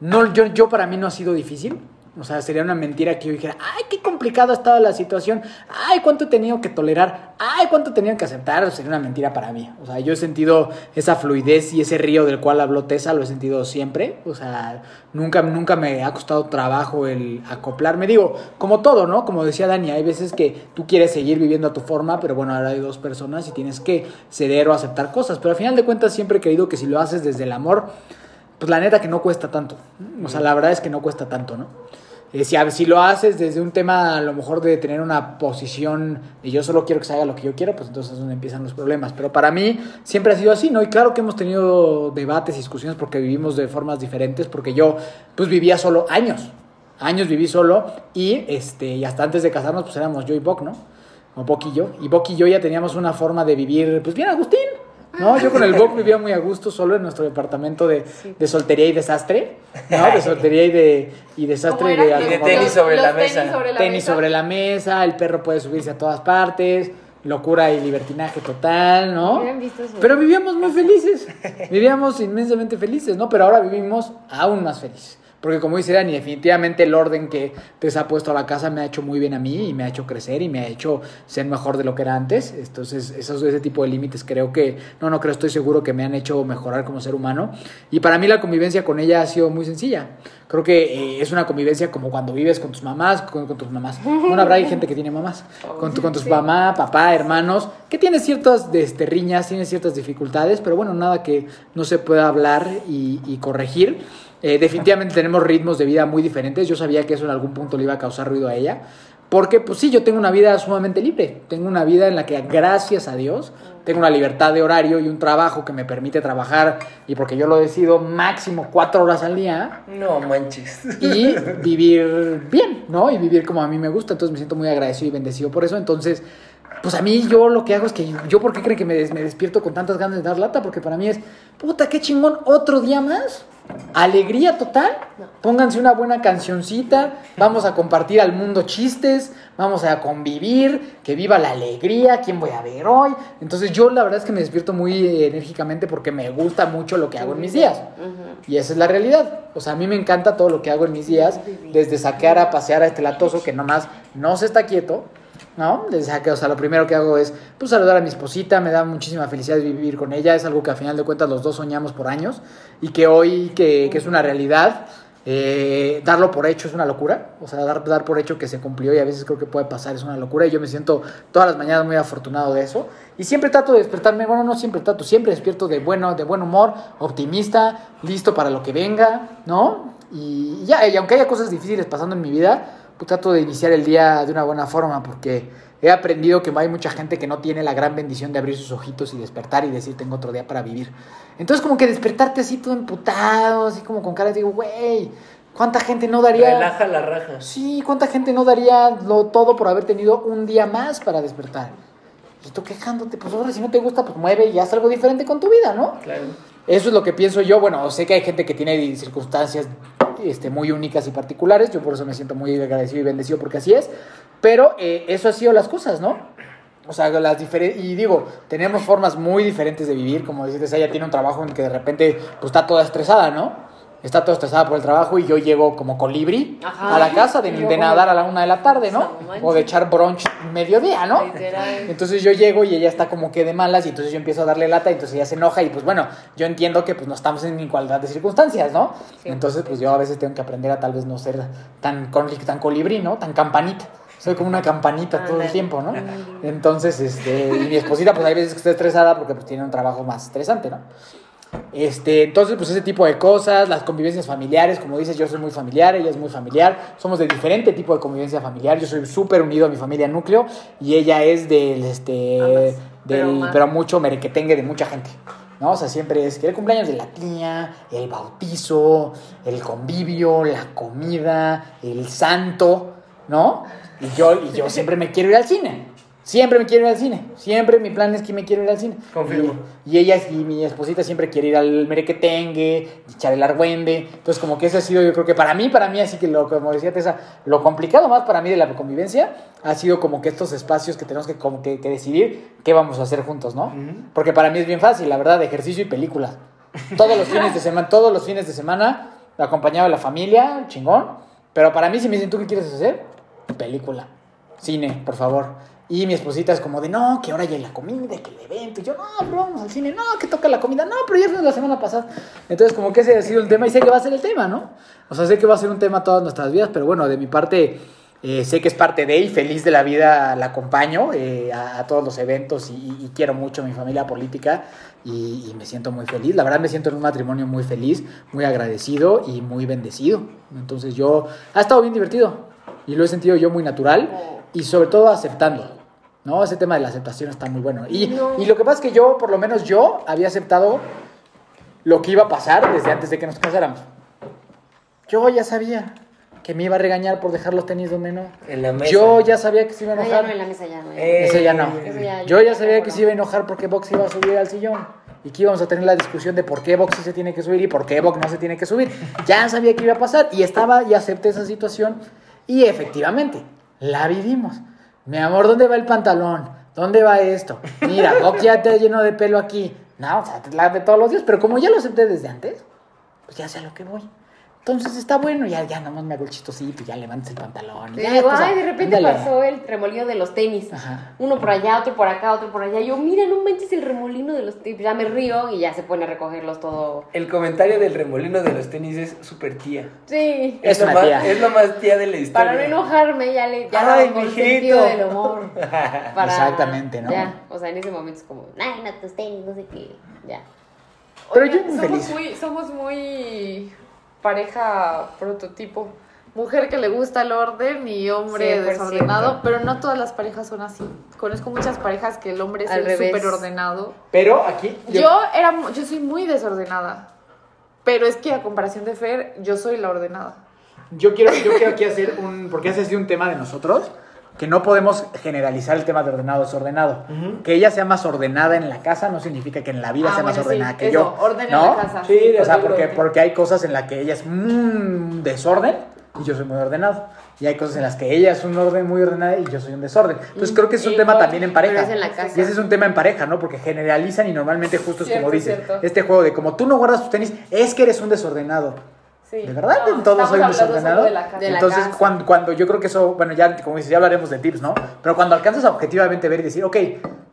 No, yo, yo para mí no ha sido difícil. O sea, sería una mentira que yo dijera, ay, qué complicado ha estado la situación, ay, cuánto he tenido que tolerar, ay, cuánto he tenido que aceptar, sería una mentira para mí. O sea, yo he sentido esa fluidez y ese río del cual habló Tessa, lo he sentido siempre. O sea, nunca, nunca me ha costado trabajo el acoplarme. Digo, como todo, ¿no? Como decía Dani, hay veces que tú quieres seguir viviendo a tu forma, pero bueno, ahora hay dos personas y tienes que ceder o aceptar cosas. Pero al final de cuentas siempre he creído que si lo haces desde el amor, pues la neta que no cuesta tanto. O sea, la verdad es que no cuesta tanto, ¿no? Eh, si, si, lo haces desde un tema a lo mejor de tener una posición de yo solo quiero que se haga lo que yo quiero, pues entonces es donde empiezan los problemas. Pero para mí siempre ha sido así, ¿no? Y claro que hemos tenido debates discusiones porque vivimos de formas diferentes, porque yo pues vivía solo años, años viví solo y, este, y hasta antes de casarnos pues éramos yo y Boc, ¿no? O Boc y yo. Y Boc y yo ya teníamos una forma de vivir pues bien Agustín. No, yo con el Bob vivía muy a gusto solo en nuestro departamento de, de soltería y desastre, ¿no? De soltería y de y desastre y de, y de tenis sobre la mesa. Tenis sobre la tenis mesa. sobre la mesa, el perro puede subirse a todas partes, locura y libertinaje total, ¿no? Hubieran visto eso. Pero vivíamos muy felices, vivíamos inmensamente felices, ¿no? Pero ahora vivimos aún más felices. Porque como dice Dani, definitivamente el orden que te ha puesto a la casa me ha hecho muy bien a mí y me ha hecho crecer y me ha hecho ser mejor de lo que era antes. Entonces, esos, ese tipo de límites creo que, no, no creo, estoy seguro que me han hecho mejorar como ser humano. Y para mí la convivencia con ella ha sido muy sencilla. Creo que eh, es una convivencia como cuando vives con tus mamás, con, con tus mamás. Bueno, habrá gente que tiene mamás. Con, tu, con tus mamá, papá, hermanos, que tienes ciertas este, riñas, tienes ciertas dificultades, pero bueno, nada que no se pueda hablar y, y corregir. Eh, definitivamente tenemos ritmos de vida muy diferentes. Yo sabía que eso en algún punto le iba a causar ruido a ella. Porque, pues sí, yo tengo una vida sumamente libre. Tengo una vida en la que, gracias a Dios, tengo una libertad de horario y un trabajo que me permite trabajar, y porque yo lo decido, máximo cuatro horas al día No manches. y vivir bien, ¿no? Y vivir como a mí me gusta. Entonces me siento muy agradecido y bendecido por eso. Entonces, pues a mí yo lo que hago es que yo, ¿por qué creen que me, des- me despierto con tantas ganas de dar lata? Porque para mí es, puta, qué chingón, otro día más. Alegría total. Pónganse una buena cancioncita. Vamos a compartir al mundo chistes. Vamos a convivir. Que viva la alegría. ¿Quién voy a ver hoy? Entonces yo la verdad es que me despierto muy enérgicamente porque me gusta mucho lo que hago en mis días. Y esa es la realidad. O sea, a mí me encanta todo lo que hago en mis días. Desde saquear a pasear a este latoso que nomás no se está quieto. ¿No? Desde o sea, lo primero que hago es pues, saludar a mi esposita, me da muchísima felicidad vivir con ella, es algo que a final de cuentas los dos soñamos por años y que hoy que, que es una realidad, eh, darlo por hecho es una locura, o sea, dar, dar por hecho que se cumplió y a veces creo que puede pasar es una locura y yo me siento todas las mañanas muy afortunado de eso y siempre trato de despertarme, bueno, no siempre trato, siempre despierto de bueno, de buen humor, optimista, listo para lo que venga, ¿no? Y ya, y aunque haya cosas difíciles pasando en mi vida, trato de iniciar el día de una buena forma porque he aprendido que hay mucha gente que no tiene la gran bendición de abrir sus ojitos y despertar y decir tengo otro día para vivir. Entonces como que despertarte así todo emputado, así como con cara de digo, güey, ¿cuánta gente no daría... Relaja la raja. Sí, ¿cuánta gente no daría lo todo por haber tenido un día más para despertar? Y tú quejándote, pues ahora si no te gusta, pues mueve y haz algo diferente con tu vida, ¿no? Claro. Eso es lo que pienso yo. Bueno, sé que hay gente que tiene circunstancias este, muy únicas y particulares. Yo por eso me siento muy agradecido y bendecido porque así es. Pero eh, eso ha sido las cosas, ¿no? O sea, las diferentes... Y digo, tenemos formas muy diferentes de vivir. Como dices, ella tiene un trabajo en que de repente pues, está toda estresada, ¿no? Está toda estresada por el trabajo y yo llego como colibrí Ajá. a la casa de, nadar a la una de la tarde, ¿no? O de echar brunch mediodía, ¿no? Literal. Entonces yo llego y ella está como que de malas y entonces yo empiezo a darle lata y entonces ella se enoja y pues bueno, yo entiendo que pues no estamos en igualdad de circunstancias, ¿no? Sí. Entonces pues yo a veces tengo que aprender a tal vez no ser tan, tan colibrí, ¿no? Tan campanita. Soy como una campanita todo el tiempo, ¿no? Entonces, este, y mi esposita pues hay veces que está estresada porque pues tiene un trabajo más estresante, ¿no? Este, entonces, pues ese tipo de cosas, las convivencias familiares, como dices, yo soy muy familiar, ella es muy familiar, somos de diferente tipo de convivencia familiar, yo soy súper unido a mi familia núcleo y ella es del, este, Ambas, del, pero pero, mucho merequetengue de mucha gente, ¿no? O sea, siempre es que el cumpleaños de la tía, el bautizo, el convivio, la comida, el santo, ¿no? Y yo, y yo siempre me quiero ir al cine. Siempre me quiero ir al cine. Siempre mi plan es que me quiero ir al cine. Confirmo. Y, y ella y mi esposita siempre quiere ir al merequetengue, echar el argüende. Entonces, como que ese ha sido, yo creo que para mí, para mí, así que lo, como decía Tessa, lo complicado más para mí de la convivencia ha sido como que estos espacios que tenemos que, como que, que decidir qué vamos a hacer juntos, ¿no? Porque para mí es bien fácil, la verdad, ejercicio y películas. Todos los fines de semana, todos los fines de semana, acompañado de la familia, chingón. Pero para mí, si me dicen, ¿tú qué quieres hacer? Película. Cine, por favor. Y mi esposita es como de, no, que ahora ya hay la comida, que el evento. Y yo, no, bro, vamos al cine. No, que toca la comida. No, pero ya fue la semana pasada. Entonces, como que ese ha sido el tema y sé que va a ser el tema, ¿no? O sea, sé que va a ser un tema todas nuestras vidas, pero bueno, de mi parte, eh, sé que es parte de y feliz de la vida la acompaño eh, a, a todos los eventos y, y quiero mucho a mi familia política y, y me siento muy feliz. La verdad me siento en un matrimonio muy feliz, muy agradecido y muy bendecido. Entonces yo, ha estado bien divertido y lo he sentido yo muy natural y sobre todo aceptando. ¿No? Ese tema de la aceptación está muy bueno. Y, y lo que pasa es que yo, por lo menos yo, había aceptado lo que iba a pasar desde antes de que nos casáramos. Yo ya sabía que me iba a regañar por dejar los tenis donde no. En la mesa. Yo ya sabía que se iba a No, ya enojar. no, en la mesa ya no. ya. Eh, Ese ya no. Eso ya- Yo ya sabía que se iba a enojar porque Box iba a subir al sillón. Y que íbamos a tener la discusión de por qué Box sí se tiene que subir y por qué Box no se tiene que subir. Ya sabía que iba a pasar y estaba y acepté esa situación. Y efectivamente, la vivimos. Mi amor, ¿dónde va el pantalón? ¿Dónde va esto? Mira, Box ya te lleno de pelo aquí. No, o sea, la de todos los días. Pero como ya lo acepté desde antes, pues ya sé a lo que voy. Entonces está bueno, ya, ya nomás me hago el chistosito, ya levantes el pantalón. Te ya, digo, pues, ay, de repente ándale. pasó el remolino de los tenis. Ajá. Uno por allá, otro por acá, otro por allá. Yo, mira, no manches el remolino de los tenis. Ya me río y ya se pone a recogerlos todo. El comentario del remolino de los tenis es súper tía. Sí. Es lo una más, tía. es lo más tía de la historia. Para no enojarme, ya le ya Ay, le hago el mijito. sentido del humor. Para, Exactamente, ¿no? Ya, o sea, en ese momento es como, ay, no, tus tenis, no sé qué. Ya. Pero Oigan, yo muy somos feliz. muy, somos muy pareja prototipo. Mujer que le gusta el orden y hombre 100%. desordenado, pero no todas las parejas son así. Conozco muchas parejas que el hombre es Al el revés. súper ordenado. Pero aquí. Yo, era, mu- yo soy muy desordenada, pero es que a comparación de Fer, yo soy la ordenada. Yo quiero, yo quiero aquí hacer un. Porque ese ha sido un tema de nosotros. Que no podemos generalizar el tema de ordenado desordenado. Que ella sea más ordenada en la casa no significa que en la vida Ah, sea más ordenada sí, que eso, yo. orden en ¿no? la casa. Sí, O sea, porque, porque hay cosas en las que ella es un desorden y yo soy muy ordenado. Y hay cosas en las que ella es un orden muy ordenada y yo soy un desorden. Entonces creo que es un Y tema igual, también en pareja. pero es en la casa. Y ese es un tema en pareja, ¿no? Porque generalizan y normalmente justo es como dices. cierto. Este juego de como tú no guardas tus tenis, es que eres un desordenado. Sí. ¿De verdad? No, ¿En todos soy desordenado? de la casa. De la Entonces. Cuando, cuando yo creo que eso, bueno, ya como dices, ya hablaremos de tips, ¿no? Pero cuando alcanzas a objetivamente ver y decir, ok,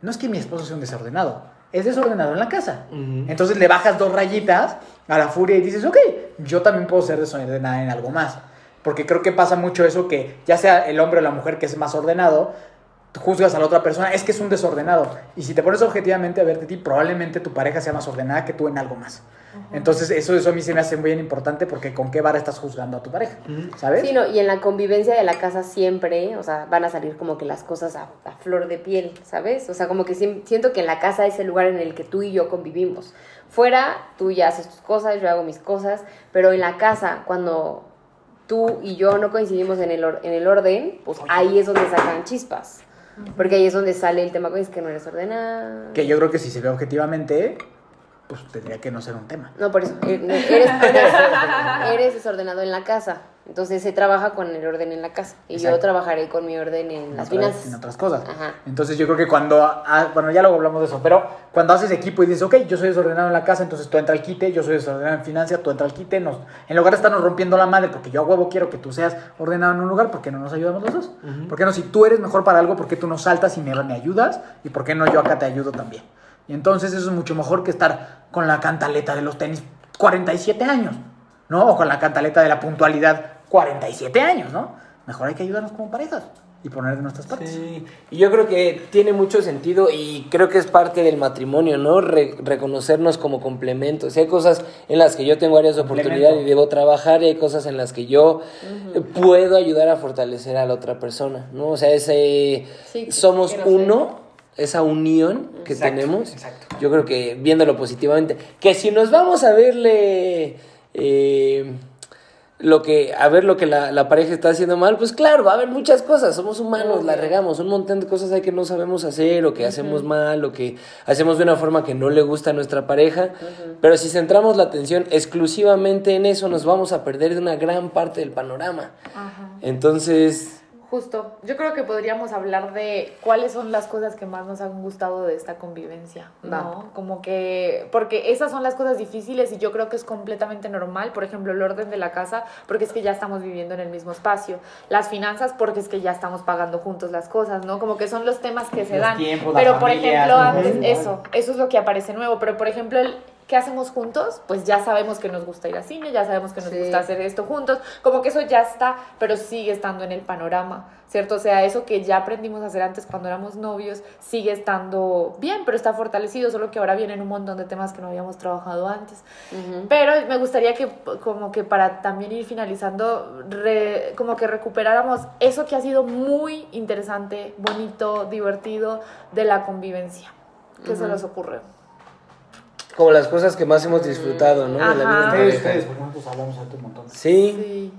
no es que mi esposo sea un desordenado, es desordenado en la casa. Entonces le bajas dos rayitas a la furia y dices, ok, yo también puedo ser desordenada en algo más. Porque creo que pasa mucho eso que ya sea el hombre o la mujer que es más ordenado, juzgas a la otra persona, es que es un desordenado. Y si te pones objetivamente a ver de ti, probablemente tu pareja sea más ordenada que tú en algo más. Entonces eso, eso a mí se me hace muy bien importante porque con qué vara estás juzgando a tu pareja, ¿sabes? Sí, no, y en la convivencia de la casa siempre, o sea, van a salir como que las cosas a, a flor de piel, ¿sabes? O sea, como que siento que en la casa es el lugar en el que tú y yo convivimos. Fuera, tú ya haces tus cosas, yo hago mis cosas, pero en la casa, cuando tú y yo no coincidimos en el, or- en el orden, pues ahí es donde sacan chispas. Porque ahí es donde sale el tema, es que no eres ordenada. Que yo creo que si se ve objetivamente, pues tendría que no ser un tema. No, por eso. eh, no, Eres, eres, eres desordenado en la casa. Entonces se trabaja con el orden en la casa. Y yo trabajaré con mi orden en las otras- finanzas. en otras cosas. Ajá. Entonces yo creo que cuando, ah, bueno, ya luego hablamos de eso, pero cuando haces equipo y dices, ok, yo soy desordenado en la casa, entonces tú entra al quite, yo soy desordenado en finanzas, tú entra al quite, nos, en lugar de estarnos rompiendo la madre, porque yo a huevo quiero que tú seas ordenado en un lugar, ¿por qué no nos ayudamos los dos? ¿Por qué no, si tú eres mejor para algo, por qué tú no saltas y me, me ayudas? ¿Y por qué no yo acá te ayudo también? Y entonces eso es mucho mejor que estar con la cantaleta de los tenis 47 años, ¿no? O con la cantaleta de la puntualidad 47 años, ¿no? Mejor hay que ayudarnos como parejas y poner de nuestras partes. Sí, y yo creo que tiene mucho sentido y creo que es parte del matrimonio, ¿no? Re- reconocernos como complementos. Hay cosas en las que yo tengo áreas de oportunidad y debo trabajar y hay cosas en las que yo eh, puedo ayudar a fortalecer a la otra persona, ¿no? O sea, ese Sí, somos ser. uno, esa unión que Exacto, tenemos. exacto. Yo creo que viéndolo positivamente, que si nos vamos a verle eh, lo que, a ver lo que la, la pareja está haciendo mal, pues claro, va a haber muchas cosas, somos humanos, la regamos, un montón de cosas hay que no sabemos hacer, o que hacemos mal, o que hacemos de una forma que no le gusta a nuestra pareja, pero si centramos la atención exclusivamente en eso, nos vamos a perder de una gran parte del panorama. Entonces, justo. Yo creo que podríamos hablar de cuáles son las cosas que más nos han gustado de esta convivencia, ¿no? Va. Como que, porque esas son las cosas difíciles y yo creo que es completamente normal. Por ejemplo, el orden de la casa, porque es que ya estamos viviendo en el mismo espacio. Las finanzas, porque es que ya estamos pagando juntos las cosas, ¿no? Como que son los temas que se Los dan. tiempos, Pero, por familias, ejemplo, ¿no? antes, eso, eso es lo que aparece nuevo. Pero, por ejemplo, el, ¿qué hacemos juntos? Pues ya sabemos que nos gusta ir al cine, ya sabemos que nos Sí. gusta hacer esto juntos. Como que eso ya está, pero sigue estando en el panorama, ¿cierto? O sea, eso que ya aprendimos a hacer antes cuando éramos novios sigue estando bien, pero está fortalecido, solo que ahora vienen un montón de temas que no habíamos trabajado antes. Pero me gustaría que, como que para también ir finalizando, re- como que recuperáramos eso que ha sido muy interesante, bonito, divertido de la convivencia. ¿Qué se les ocurre? Como las cosas que más hemos disfrutado, ¿no? De la vida en Ajá. Ustedes, pareja. ustedes, porque nosotros hablamos un montón. Sí. Sí.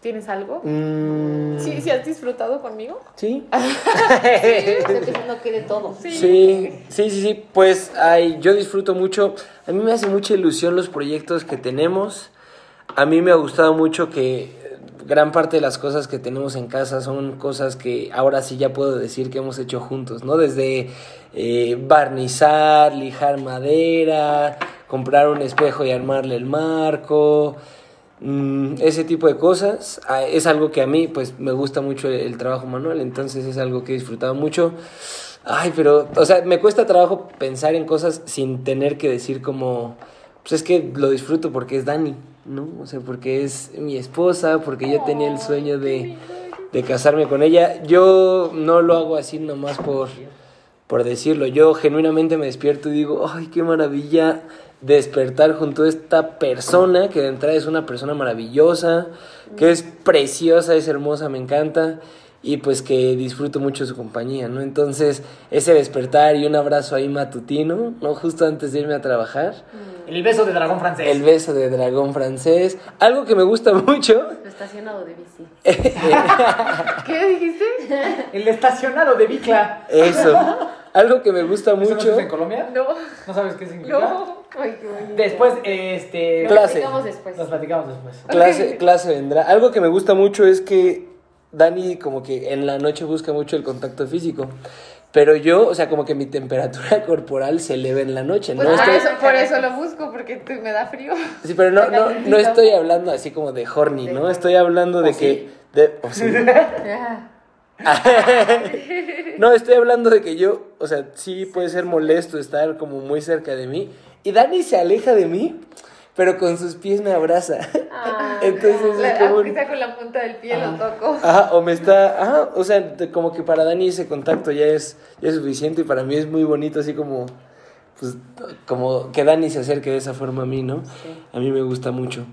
¿Tienes algo? Mm, Sí, sí has disfrutado conmigo. Sí. Estoy pensando que de todo. Sí, sí, sí, sí. Pues ay, yo disfruto mucho. A mí me hace mucha ilusión los proyectos que tenemos. A mí me ha gustado mucho que gran parte de las cosas que tenemos en casa son cosas que ahora sí ya puedo decir que hemos hecho juntos, ¿no? Desde eh, barnizar, lijar madera, comprar un espejo y armarle el marco. Mm, ese tipo de cosas ah, es algo que a mí pues me gusta mucho el, el trabajo manual entonces es algo que he disfrutado mucho ay pero o sea me cuesta trabajo pensar en cosas sin tener que decir como pues es que lo disfruto porque es Dani no o sea porque es mi esposa porque yo tenía el sueño de de casarme con ella yo no lo hago así nomás por por decirlo. Yo genuinamente me despierto y digo, ay, qué maravilla despertar junto a esta persona, que de entrada es una persona maravillosa, que es preciosa, es hermosa, me encanta, y pues que disfruto mucho su compañía, ¿no? Entonces, ese despertar y un abrazo ahí matutino, ¿no? Justo antes de irme a trabajar, El beso de dragón francés. el beso de dragón francés, algo que me gusta mucho. Lo estacionado de bici. ¿Qué dijiste? El estacionado de Bicla. Eso. Algo que me gusta ¿Eso no mucho. es en Colombia? No, ¿No sabes qué significa? no. Ay, qué. Después, este... Lo Clase. platicamos después. Nos platicamos después. Clase, clase vendrá. Algo que me gusta mucho es que Dani como que en la noche busca mucho el contacto físico. Pero yo, o sea, como que mi temperatura corporal se eleva en la noche, ¿no? Pues por, Estoy- eso, por eso lo busco, porque me da frío. Sí, pero no, no, no estoy hablando así como de horny, ¿no? Estoy hablando de que... de- o sí. No, estoy hablando de que yo, o sea, sí puede ser molesto estar como muy cerca de mí. Y Dani se aleja de mí, pero con sus pies me abraza. Ah, Entonces es La- como... Aunque un- sea con la punta del pie lo toco. Ajá, o me está, ajá, o sea, como que para Dani ese contacto ya es, ya es suficiente y para mí es muy bonito así como, pues, como que Dani se acerque de esa forma a mí, ¿no? A mí me gusta mucho.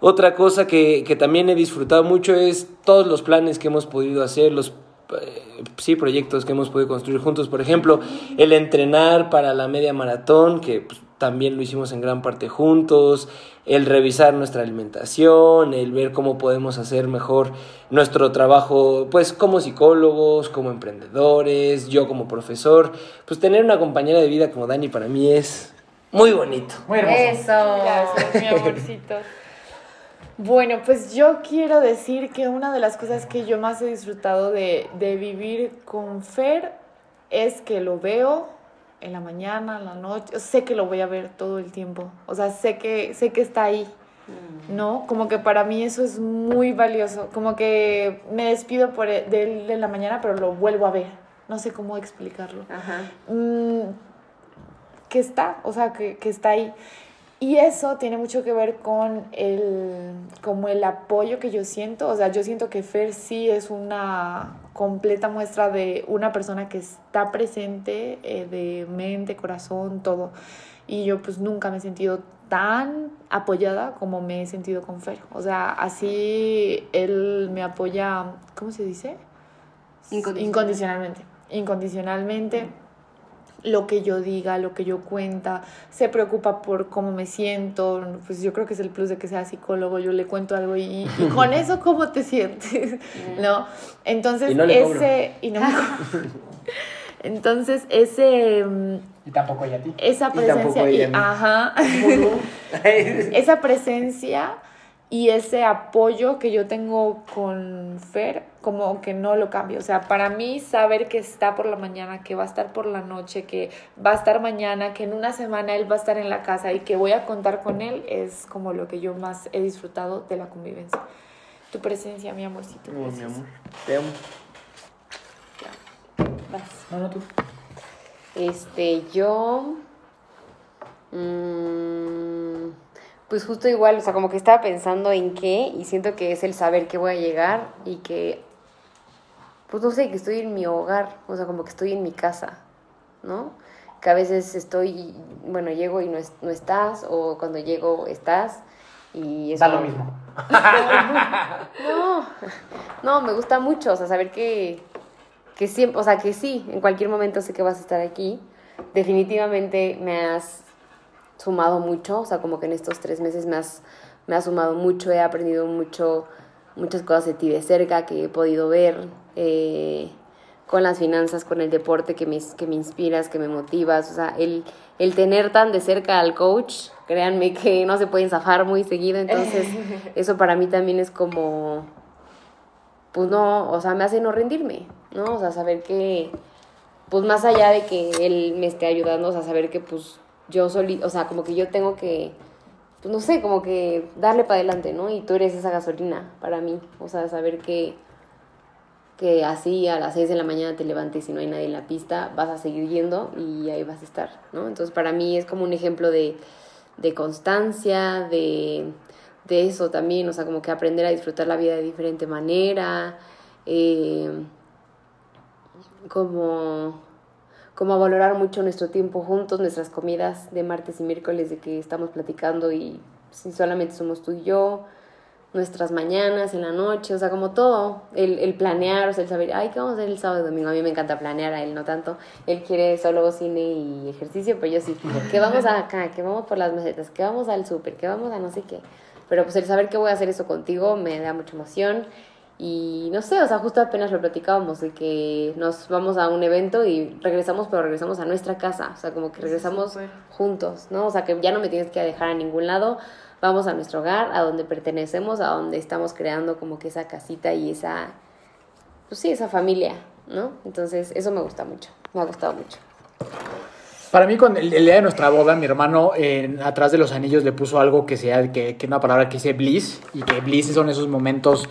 Otra cosa que, que también he disfrutado mucho es todos los planes que hemos podido hacer, los eh, sí, proyectos que hemos podido construir juntos. Por ejemplo, el entrenar para la media maratón, que pues, también lo hicimos en gran parte juntos, el revisar nuestra alimentación, el ver cómo podemos hacer mejor nuestro trabajo, pues como psicólogos, como emprendedores, yo como profesor, pues tener una compañera de vida como Dani para mí es muy bonito. Muy hermoso. Eso. Gracias, mi amorcito. Bueno, pues yo quiero decir que una de las cosas que yo más he disfrutado de, de vivir con Fer es que lo veo en la mañana, en la noche, sé que lo voy a ver todo el tiempo, o sea, sé que, sé que está ahí, ¿no? Como que para mí eso es muy valioso, como que me despido por e- de él en la mañana, pero lo vuelvo a ver, no sé cómo explicarlo Ajá. mm, que está, o sea, que, que está ahí. Y eso tiene mucho que ver con el, como el apoyo que yo siento. O sea, yo siento que Fer sí es una completa muestra de una persona que está presente eh, de mente, corazón, todo. Y yo pues nunca me he sentido tan apoyada como me he sentido con Fer. O sea, así él me apoya, ¿cómo se dice? Incondicional. Incondicionalmente. Incondicionalmente. Lo que yo diga, lo que yo cuenta, se preocupa por cómo me siento. Pues yo creo que es el plus de que sea psicólogo. Yo le cuento algo y, y con eso, ¿cómo te sientes? ¿No? Entonces, Y no le cobro. ese. Y no me. Entonces, ese. mm, Y tampoco ella a ti. Esa Y tampoco presencia. y- ella a mí. ajá. esa presencia y ese apoyo que yo tengo con Fer, como que no lo cambio. O sea, para mí saber que está por la mañana, que va a estar por la noche, que va a estar mañana, que en una semana él va a estar en la casa y que voy a contar con él, es como lo que yo más he disfrutado de la convivencia. Tu presencia, mi amorcito. mi amor. Te amo. Vas. No, no tú. Este, yo... Mmm, pues justo igual, o sea, como que estaba pensando en qué y siento que es el saber que voy a llegar y que, pues no sé, que estoy en mi hogar, o sea, como que estoy en mi casa, ¿no? Que a veces estoy, bueno, llego y no, no estás, o cuando llego estás y eso... Da lo mismo. No, no, me gusta mucho, o sea, saber que, que siempre, o sea, que sí, en cualquier momento sé que vas a estar aquí. Definitivamente me has sumado mucho, o sea, como que en estos tres meses me has, me has sumado mucho, he aprendido mucho, muchas cosas de ti de cerca que he podido ver, eh, con las finanzas, con el deporte que me, que me inspiras, que me motivas, o sea, el, el tener tan de cerca al coach, créanme que no se pueden zafar muy seguido, entonces eso para mí también es como, pues no, o sea, me hace no rendirme, ¿no? O sea, saber que, pues más allá de que él me esté ayudando, o sea, saber que pues yo solí, o sea, como que yo tengo que, pues no sé, como que darle para adelante, ¿no? Y tú eres esa gasolina para mí, o sea, saber que, que así a las 6 de la mañana te levantes y no hay nadie en la pista, vas a seguir yendo y ahí vas a estar, ¿no? Entonces para mí es como un ejemplo de, de constancia, de, de eso también, o sea, como que aprender a disfrutar la vida de diferente manera, eh, como como a valorar mucho nuestro tiempo juntos, nuestras comidas de martes y miércoles de que estamos platicando y si solamente somos tú y yo, nuestras mañanas en la noche, o sea, como todo, el, el planear, o sea, el saber, ay, ¿qué vamos a hacer el sábado y domingo? A mí me encanta planear, a él no tanto. Él quiere solo cine y ejercicio, pero yo sí, que vamos acá, que vamos por las mesetas, que vamos al súper, que vamos a no sé qué. Pero pues el saber que voy a hacer eso contigo me da mucha emoción y no sé, o sea, justo apenas lo platicábamos de que nos vamos a un evento y regresamos, pero regresamos a nuestra casa, o sea, como que regresamos juntos, ¿no? O sea, que ya no me tienes que dejar a ningún lado, vamos a nuestro hogar, a donde pertenecemos, a donde estamos creando como que esa casita y esa, pues sí, esa familia, ¿no? Entonces, eso me gusta mucho, me ha gustado mucho. Para mí, con el, día de nuestra boda, mi hermano atrás de los anillos le puso algo que sea, que, que una palabra que dice bliss, y que bliss son esos momentos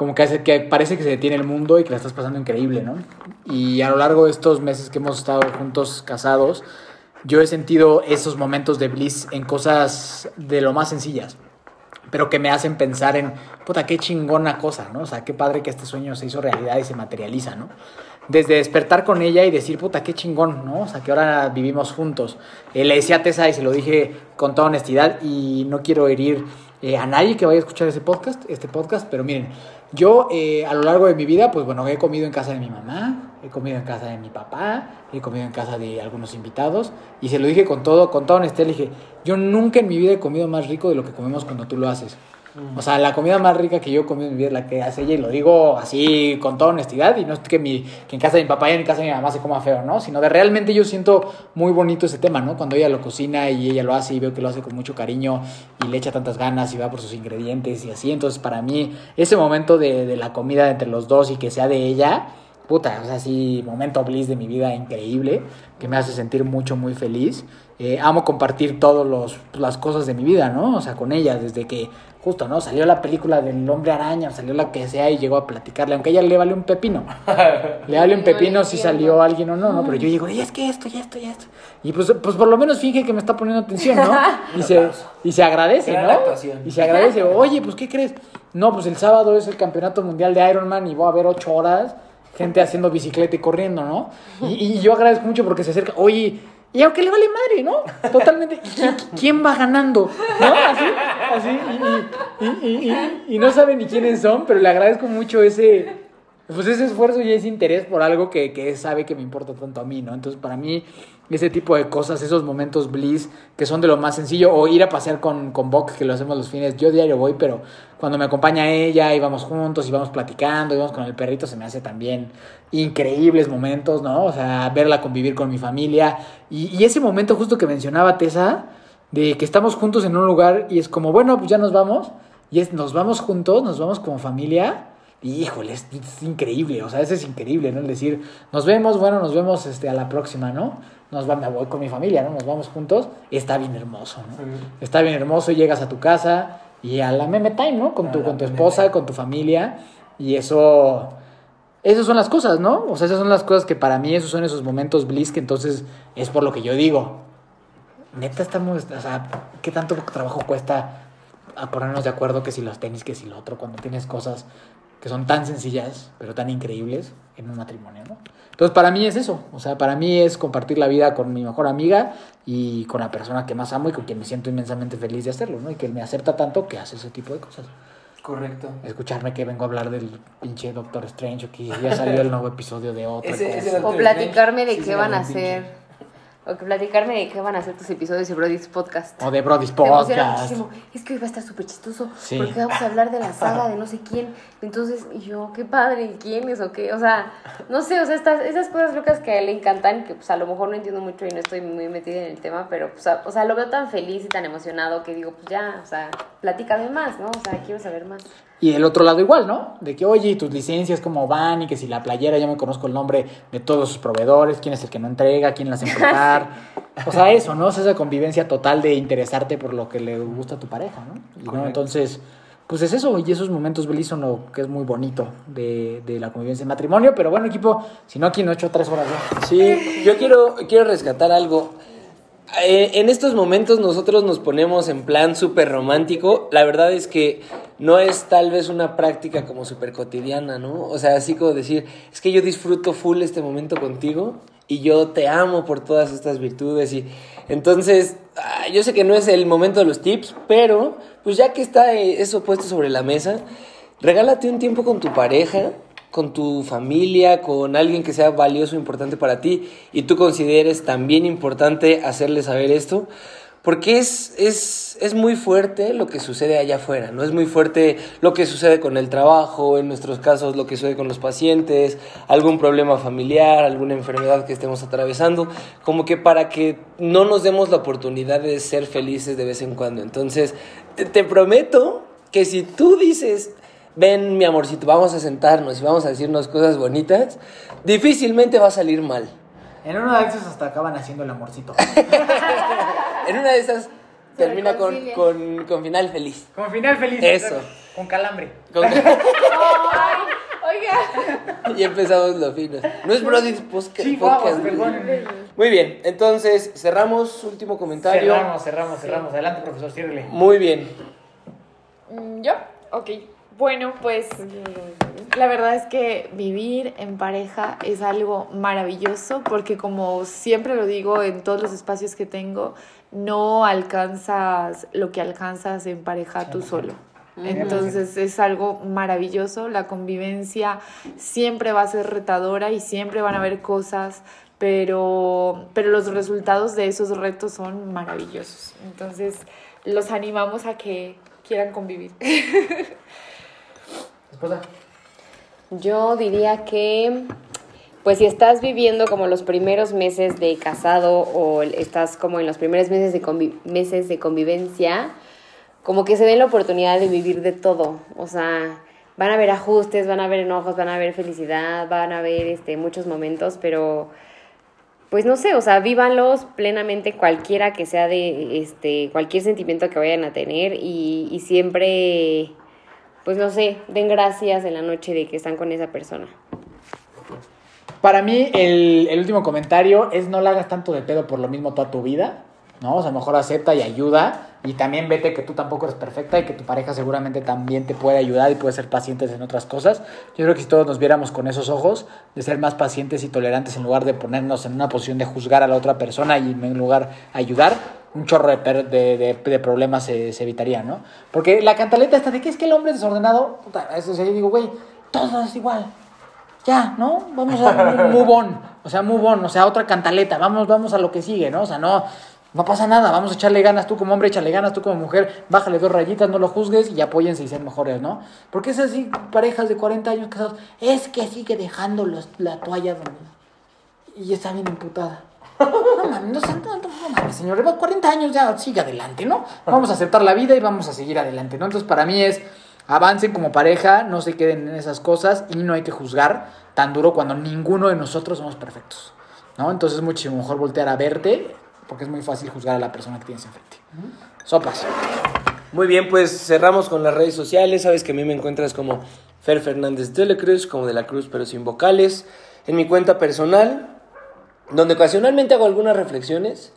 como que, hace, que parece que se detiene el mundo y que la estás pasando increíble, ¿no? Y a lo largo de estos meses que hemos estado juntos casados, yo he sentido esos momentos de bliss en cosas de lo más sencillas, pero que me hacen pensar en, puta, qué chingona cosa, ¿no? O sea, qué padre que este sueño se hizo realidad y se materializa, ¿no? Desde despertar con ella y decir, puta, qué chingón, ¿no? O sea, que ahora vivimos juntos. Eh, le decía a Tessa y se lo dije con toda honestidad y no quiero herir eh, a nadie que vaya a escuchar ese podcast, este podcast, pero miren, yo eh, a lo largo de mi vida, pues bueno, he comido en casa de mi mamá, he comido en casa de mi papá, he comido en casa de algunos invitados y se lo dije con todo, con toda honestidad, le dije, yo nunca en mi vida he comido más rico de lo que comemos cuando tú lo haces. O sea, la comida más rica que yo comido en mi vida es la que hace ella, y lo digo así con toda honestidad, y no es que, mi, que en casa de mi papá y en casa de mi mamá se coma feo, ¿no? Sino de realmente yo siento muy bonito ese tema, ¿no? Cuando ella lo cocina y ella lo hace y veo que lo hace con mucho cariño y le echa tantas ganas y va por sus ingredientes y así. Entonces, para mí, ese momento de, de la comida entre los dos y que sea de ella, puta, o sea, sí, momento bliss de mi vida increíble, que me hace sentir mucho, muy feliz. Eh, amo compartir todas las cosas de mi vida, ¿no? O sea, con ella, desde que justo, ¿no? Salió la película del hombre araña, salió la que sea y llegó a platicarle, aunque a ella le vale un pepino. le vale un pepino si salió alguien o no, ¿no? Pero yo digo, y es que esto, y esto, y esto. Y pues, pues por lo menos finge que me está poniendo atención, ¿no? Y se, y se agradece, ¿no? Y se agradece, oye, pues ¿qué crees? No, pues el sábado es el campeonato mundial de Ironman y voy a ver ocho horas gente haciendo bicicleta y corriendo, ¿no? Y, y yo agradezco mucho porque se acerca, oye, y aunque le vale madre, ¿no? Totalmente. ¿Quién, va ganando? ¿No? Así, así. Y, y, no sabe ni quiénes son, pero le agradezco mucho ese, pues ese esfuerzo y ese interés por algo que, que sabe que me importa tanto a mí, ¿no? Entonces, para mí, ese tipo de cosas, esos momentos bliss que son de lo más sencillo, o ir a pasear con, con que lo hacemos los fines, yo diario voy, pero cuando me acompaña ella y vamos juntos y vamos platicando y vamos con el perrito, se me hace también increíbles momentos, ¿no? O sea, verla convivir con mi familia y, y ese momento justo que mencionaba Tessa, de que estamos juntos en un lugar y es como, bueno, pues ya nos vamos, y es, nos vamos juntos, nos vamos como familia, híjole, es, es increíble, o sea, eso es increíble, ¿no? El decir, nos vemos, bueno, nos vemos este, a la próxima, ¿no? Nos va, me voy con mi familia, ¿no? Nos vamos juntos, está bien hermoso, ¿no? Está bien hermoso, y llegas a tu casa, y a la meme time, ¿no? Con tu, con tu esposa, con tu familia, y eso... Esas son las cosas, ¿no? O sea, esas son las cosas que para mí esos son esos momentos bliss que entonces es por lo que yo digo. Neta estamos, o sea, ¿qué tanto trabajo cuesta a ponernos de acuerdo que si los tenis, que si lo otro, cuando tienes cosas que son tan sencillas, pero tan increíbles en un matrimonio, ¿no? Entonces, para mí es eso, o sea, para mí es compartir la vida con mi mejor amiga y con la persona que más amo y con quien me siento inmensamente feliz de hacerlo, ¿no? Y que él me acepta tanto que hace ese tipo de cosas. Correcto. Escucharme que vengo a hablar del pinche Doctor Strange o que ya salió el nuevo episodio de Ese- ese O platicarme de sí qué van a hacer. O que platicarme de qué van a hacer tus episodios de Brody's Podcast. O de Brody's Me Podcast. muchísimo. Es que hoy va a estar súper chistoso. Sí. Porque vamos a hablar de la saga de no sé quién. Entonces, yo, qué padre, ¿y quién es o qué? O sea, no sé, o sea, estas, esas cosas locas que a él le encantan, que pues a lo mejor no entiendo mucho y no estoy muy metida en el tema, pero pues, a- o sea, lo veo tan feliz y tan emocionado que digo, pues ya, o sea, platícame más, ¿no? O sea, quiero saber más. Y el otro lado igual, ¿no? De que, oye, ¿y tus licencias cómo van? Y que si la playera, ya me conozco el nombre de todos sus proveedores, quién es el que no entrega, quién las empacar. O sea, eso, ¿no? O sea, esa convivencia total de interesarte por lo que le gusta a tu pareja, ¿no? Y, ¿no? Entonces, pues es eso, y esos momentos felices son lo que es muy bonito de, de la convivencia en matrimonio. Pero bueno, equipo, si no, aquí no he hecho tres horas ya. Sí, yo quiero, quiero rescatar algo. Eh, en estos momentos nosotros nos ponemos en plan súper romántico. La verdad es que no es tal vez una práctica como súper cotidiana, ¿no? O sea, así como decir, es que yo disfruto full este momento contigo y yo te amo por todas estas virtudes. Y entonces, ah, yo sé que no es el momento de los tips, pero pues ya que está eh, eso puesto sobre la mesa, regálate un tiempo con tu pareja con tu familia, con alguien que sea valioso, importante para ti, y tú consideres también importante hacerle saber esto, porque es, es, es muy fuerte lo que sucede allá afuera, ¿no? Es muy fuerte lo que sucede con el trabajo, en nuestros casos lo que sucede con los pacientes, algún problema familiar, alguna enfermedad que estemos atravesando, como que para que no nos demos la oportunidad de ser felices de vez en cuando. Entonces, te prometo que si tú dices, ven mi amorcito, vamos a sentarnos y vamos a decirnos cosas bonitas, difícilmente va a salir mal. En una de esas hasta acaban haciendo el amorcito. En una de esas Se termina con, con, con final feliz. Con final feliz. Eso. Con calambre. Con- Oiga. y empezamos lo fino. No es Brody's Posca- Sí, Podcast. vamos. Muy bien, entonces cerramos último comentario. Cerramos, cerramos, cerramos. Adelante, profesor, ciérrele. Muy bien. Mm, ¿Yo? Ok. Bueno, pues la verdad es que vivir en pareja es algo maravilloso porque como siempre lo digo en todos los espacios que tengo, no alcanzas lo que alcanzas en pareja tú solo. Entonces es algo maravilloso, la convivencia siempre va a ser retadora y siempre van a haber cosas, pero, pero los resultados de esos retos son maravillosos. Entonces los animamos a que quieran convivir. Esposa. Yo diría que, pues si estás viviendo como los primeros meses de casado o estás como en los primeros meses de, meses de convivencia, como que se den la oportunidad de vivir de todo. O sea, van a haber ajustes, van a haber enojos, van a haber felicidad, van a haber este, muchos momentos, pero pues no sé, o sea, vívanlos plenamente cualquiera que sea de este cualquier sentimiento que vayan a tener y siempre pues no sé, den gracias en la noche de que están con esa persona. Para mí, el, el último comentario es no le hagas tanto de pedo por lo mismo toda tu vida, ¿no? O sea, mejor acepta y ayuda. Y también vete que tú tampoco eres perfecta y que tu pareja seguramente también te puede ayudar y puede ser pacientes en otras cosas. Yo creo que si todos nos viéramos con esos ojos, de ser más pacientes y tolerantes en lugar de ponernos en una posición de juzgar a la otra persona y en lugar ayudar, un chorro de, de, de- de problemas se, se evitaría, ¿no? Porque la cantaleta esta de que es que el hombre es desordenado, puta, eso sí, yo digo, güey, todo es igual ya, ¿no? Vamos a move on, o sea, move on, o sea, otra cantaleta, vamos, vamos a lo que sigue, ¿no? O sea, no, no pasa nada, vamos a echarle ganas, tú como hombre, échale ganas, tú como mujer, bájale dos rayitas, no lo juzgues y apóyense y sean mejores, ¿no? Porque es así, parejas de 40 años casados, es que sigue dejando los- la toalla donde... y está bien imputada. No mames, no, no, no mames, señor, lleva 40 años ya, sigue adelante, ¿no? Vamos a aceptar la vida y vamos a seguir adelante, ¿no? Entonces, para mí es, avancen como pareja, no se queden en esas cosas y no hay que juzgar tan duro cuando ninguno de nosotros somos perfectos, ¿no? Entonces es mucho mejor voltear a verte porque es muy fácil juzgar a la persona que tienes enfrente. Sopas. Muy bien, pues cerramos con las redes sociales. Sabes que a mí me encuentras como Fer Fernández de la Cruz, como de la Cruz, pero sin vocales. En mi cuenta personal, donde ocasionalmente hago algunas reflexiones,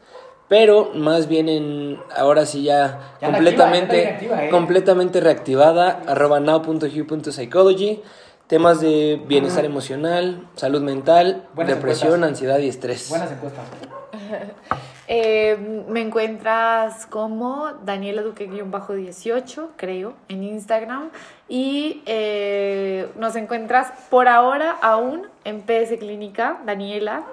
pero más bien en, ahora sí ya, completamente, activa, ya anda activa, ¿eh? completamente reactivada, arroba now.hue.psychology, temas de bienestar emocional, salud mental, Buenas depresión, encuestas. ansiedad y estrés. Buenas encuestas. Eh, me encuentras como Daniela Duque-18, creo, en Instagram. Y eh, nos encuentras por ahora aún en PS Clínica, Daniela.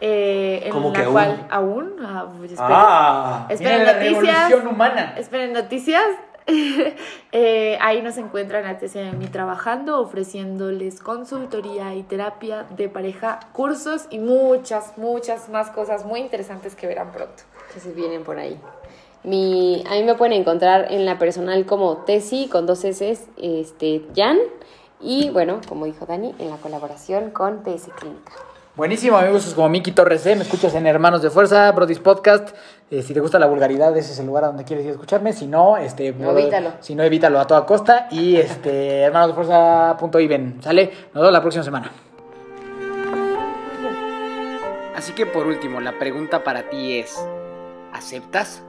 Eh, en ¿Cómo la que aún? cual aún. ah, pues, esperen- Ah, esperen la noticias. revolución humana. Esperen noticias. Eh, ahí nos encuentran de mí trabajando, ofreciéndoles consultoría y terapia de pareja, cursos y muchas, muchas más cosas muy interesantes que verán pronto. Entonces vienen por ahí. Mi, a mí me pueden encontrar en la personal como Tesi con dos S, este, Jan. Y bueno, como dijo Dani, en la colaboración con PS Clínica. Buenísimo, amigos, es como Miki Torres, ¿eh? me escuchas en Hermanos de Fuerza, Brodis Podcast. Eh, si te gusta la vulgaridad, ese es el lugar a donde quieres ir a escucharme. Si no, este, No, evítalo. Si no, evítalo a toda costa. Y este, hermanosdefuerza.iven. ¿Sale? Nos vemos la próxima semana. Así que por último, la pregunta para ti es: ¿aceptas?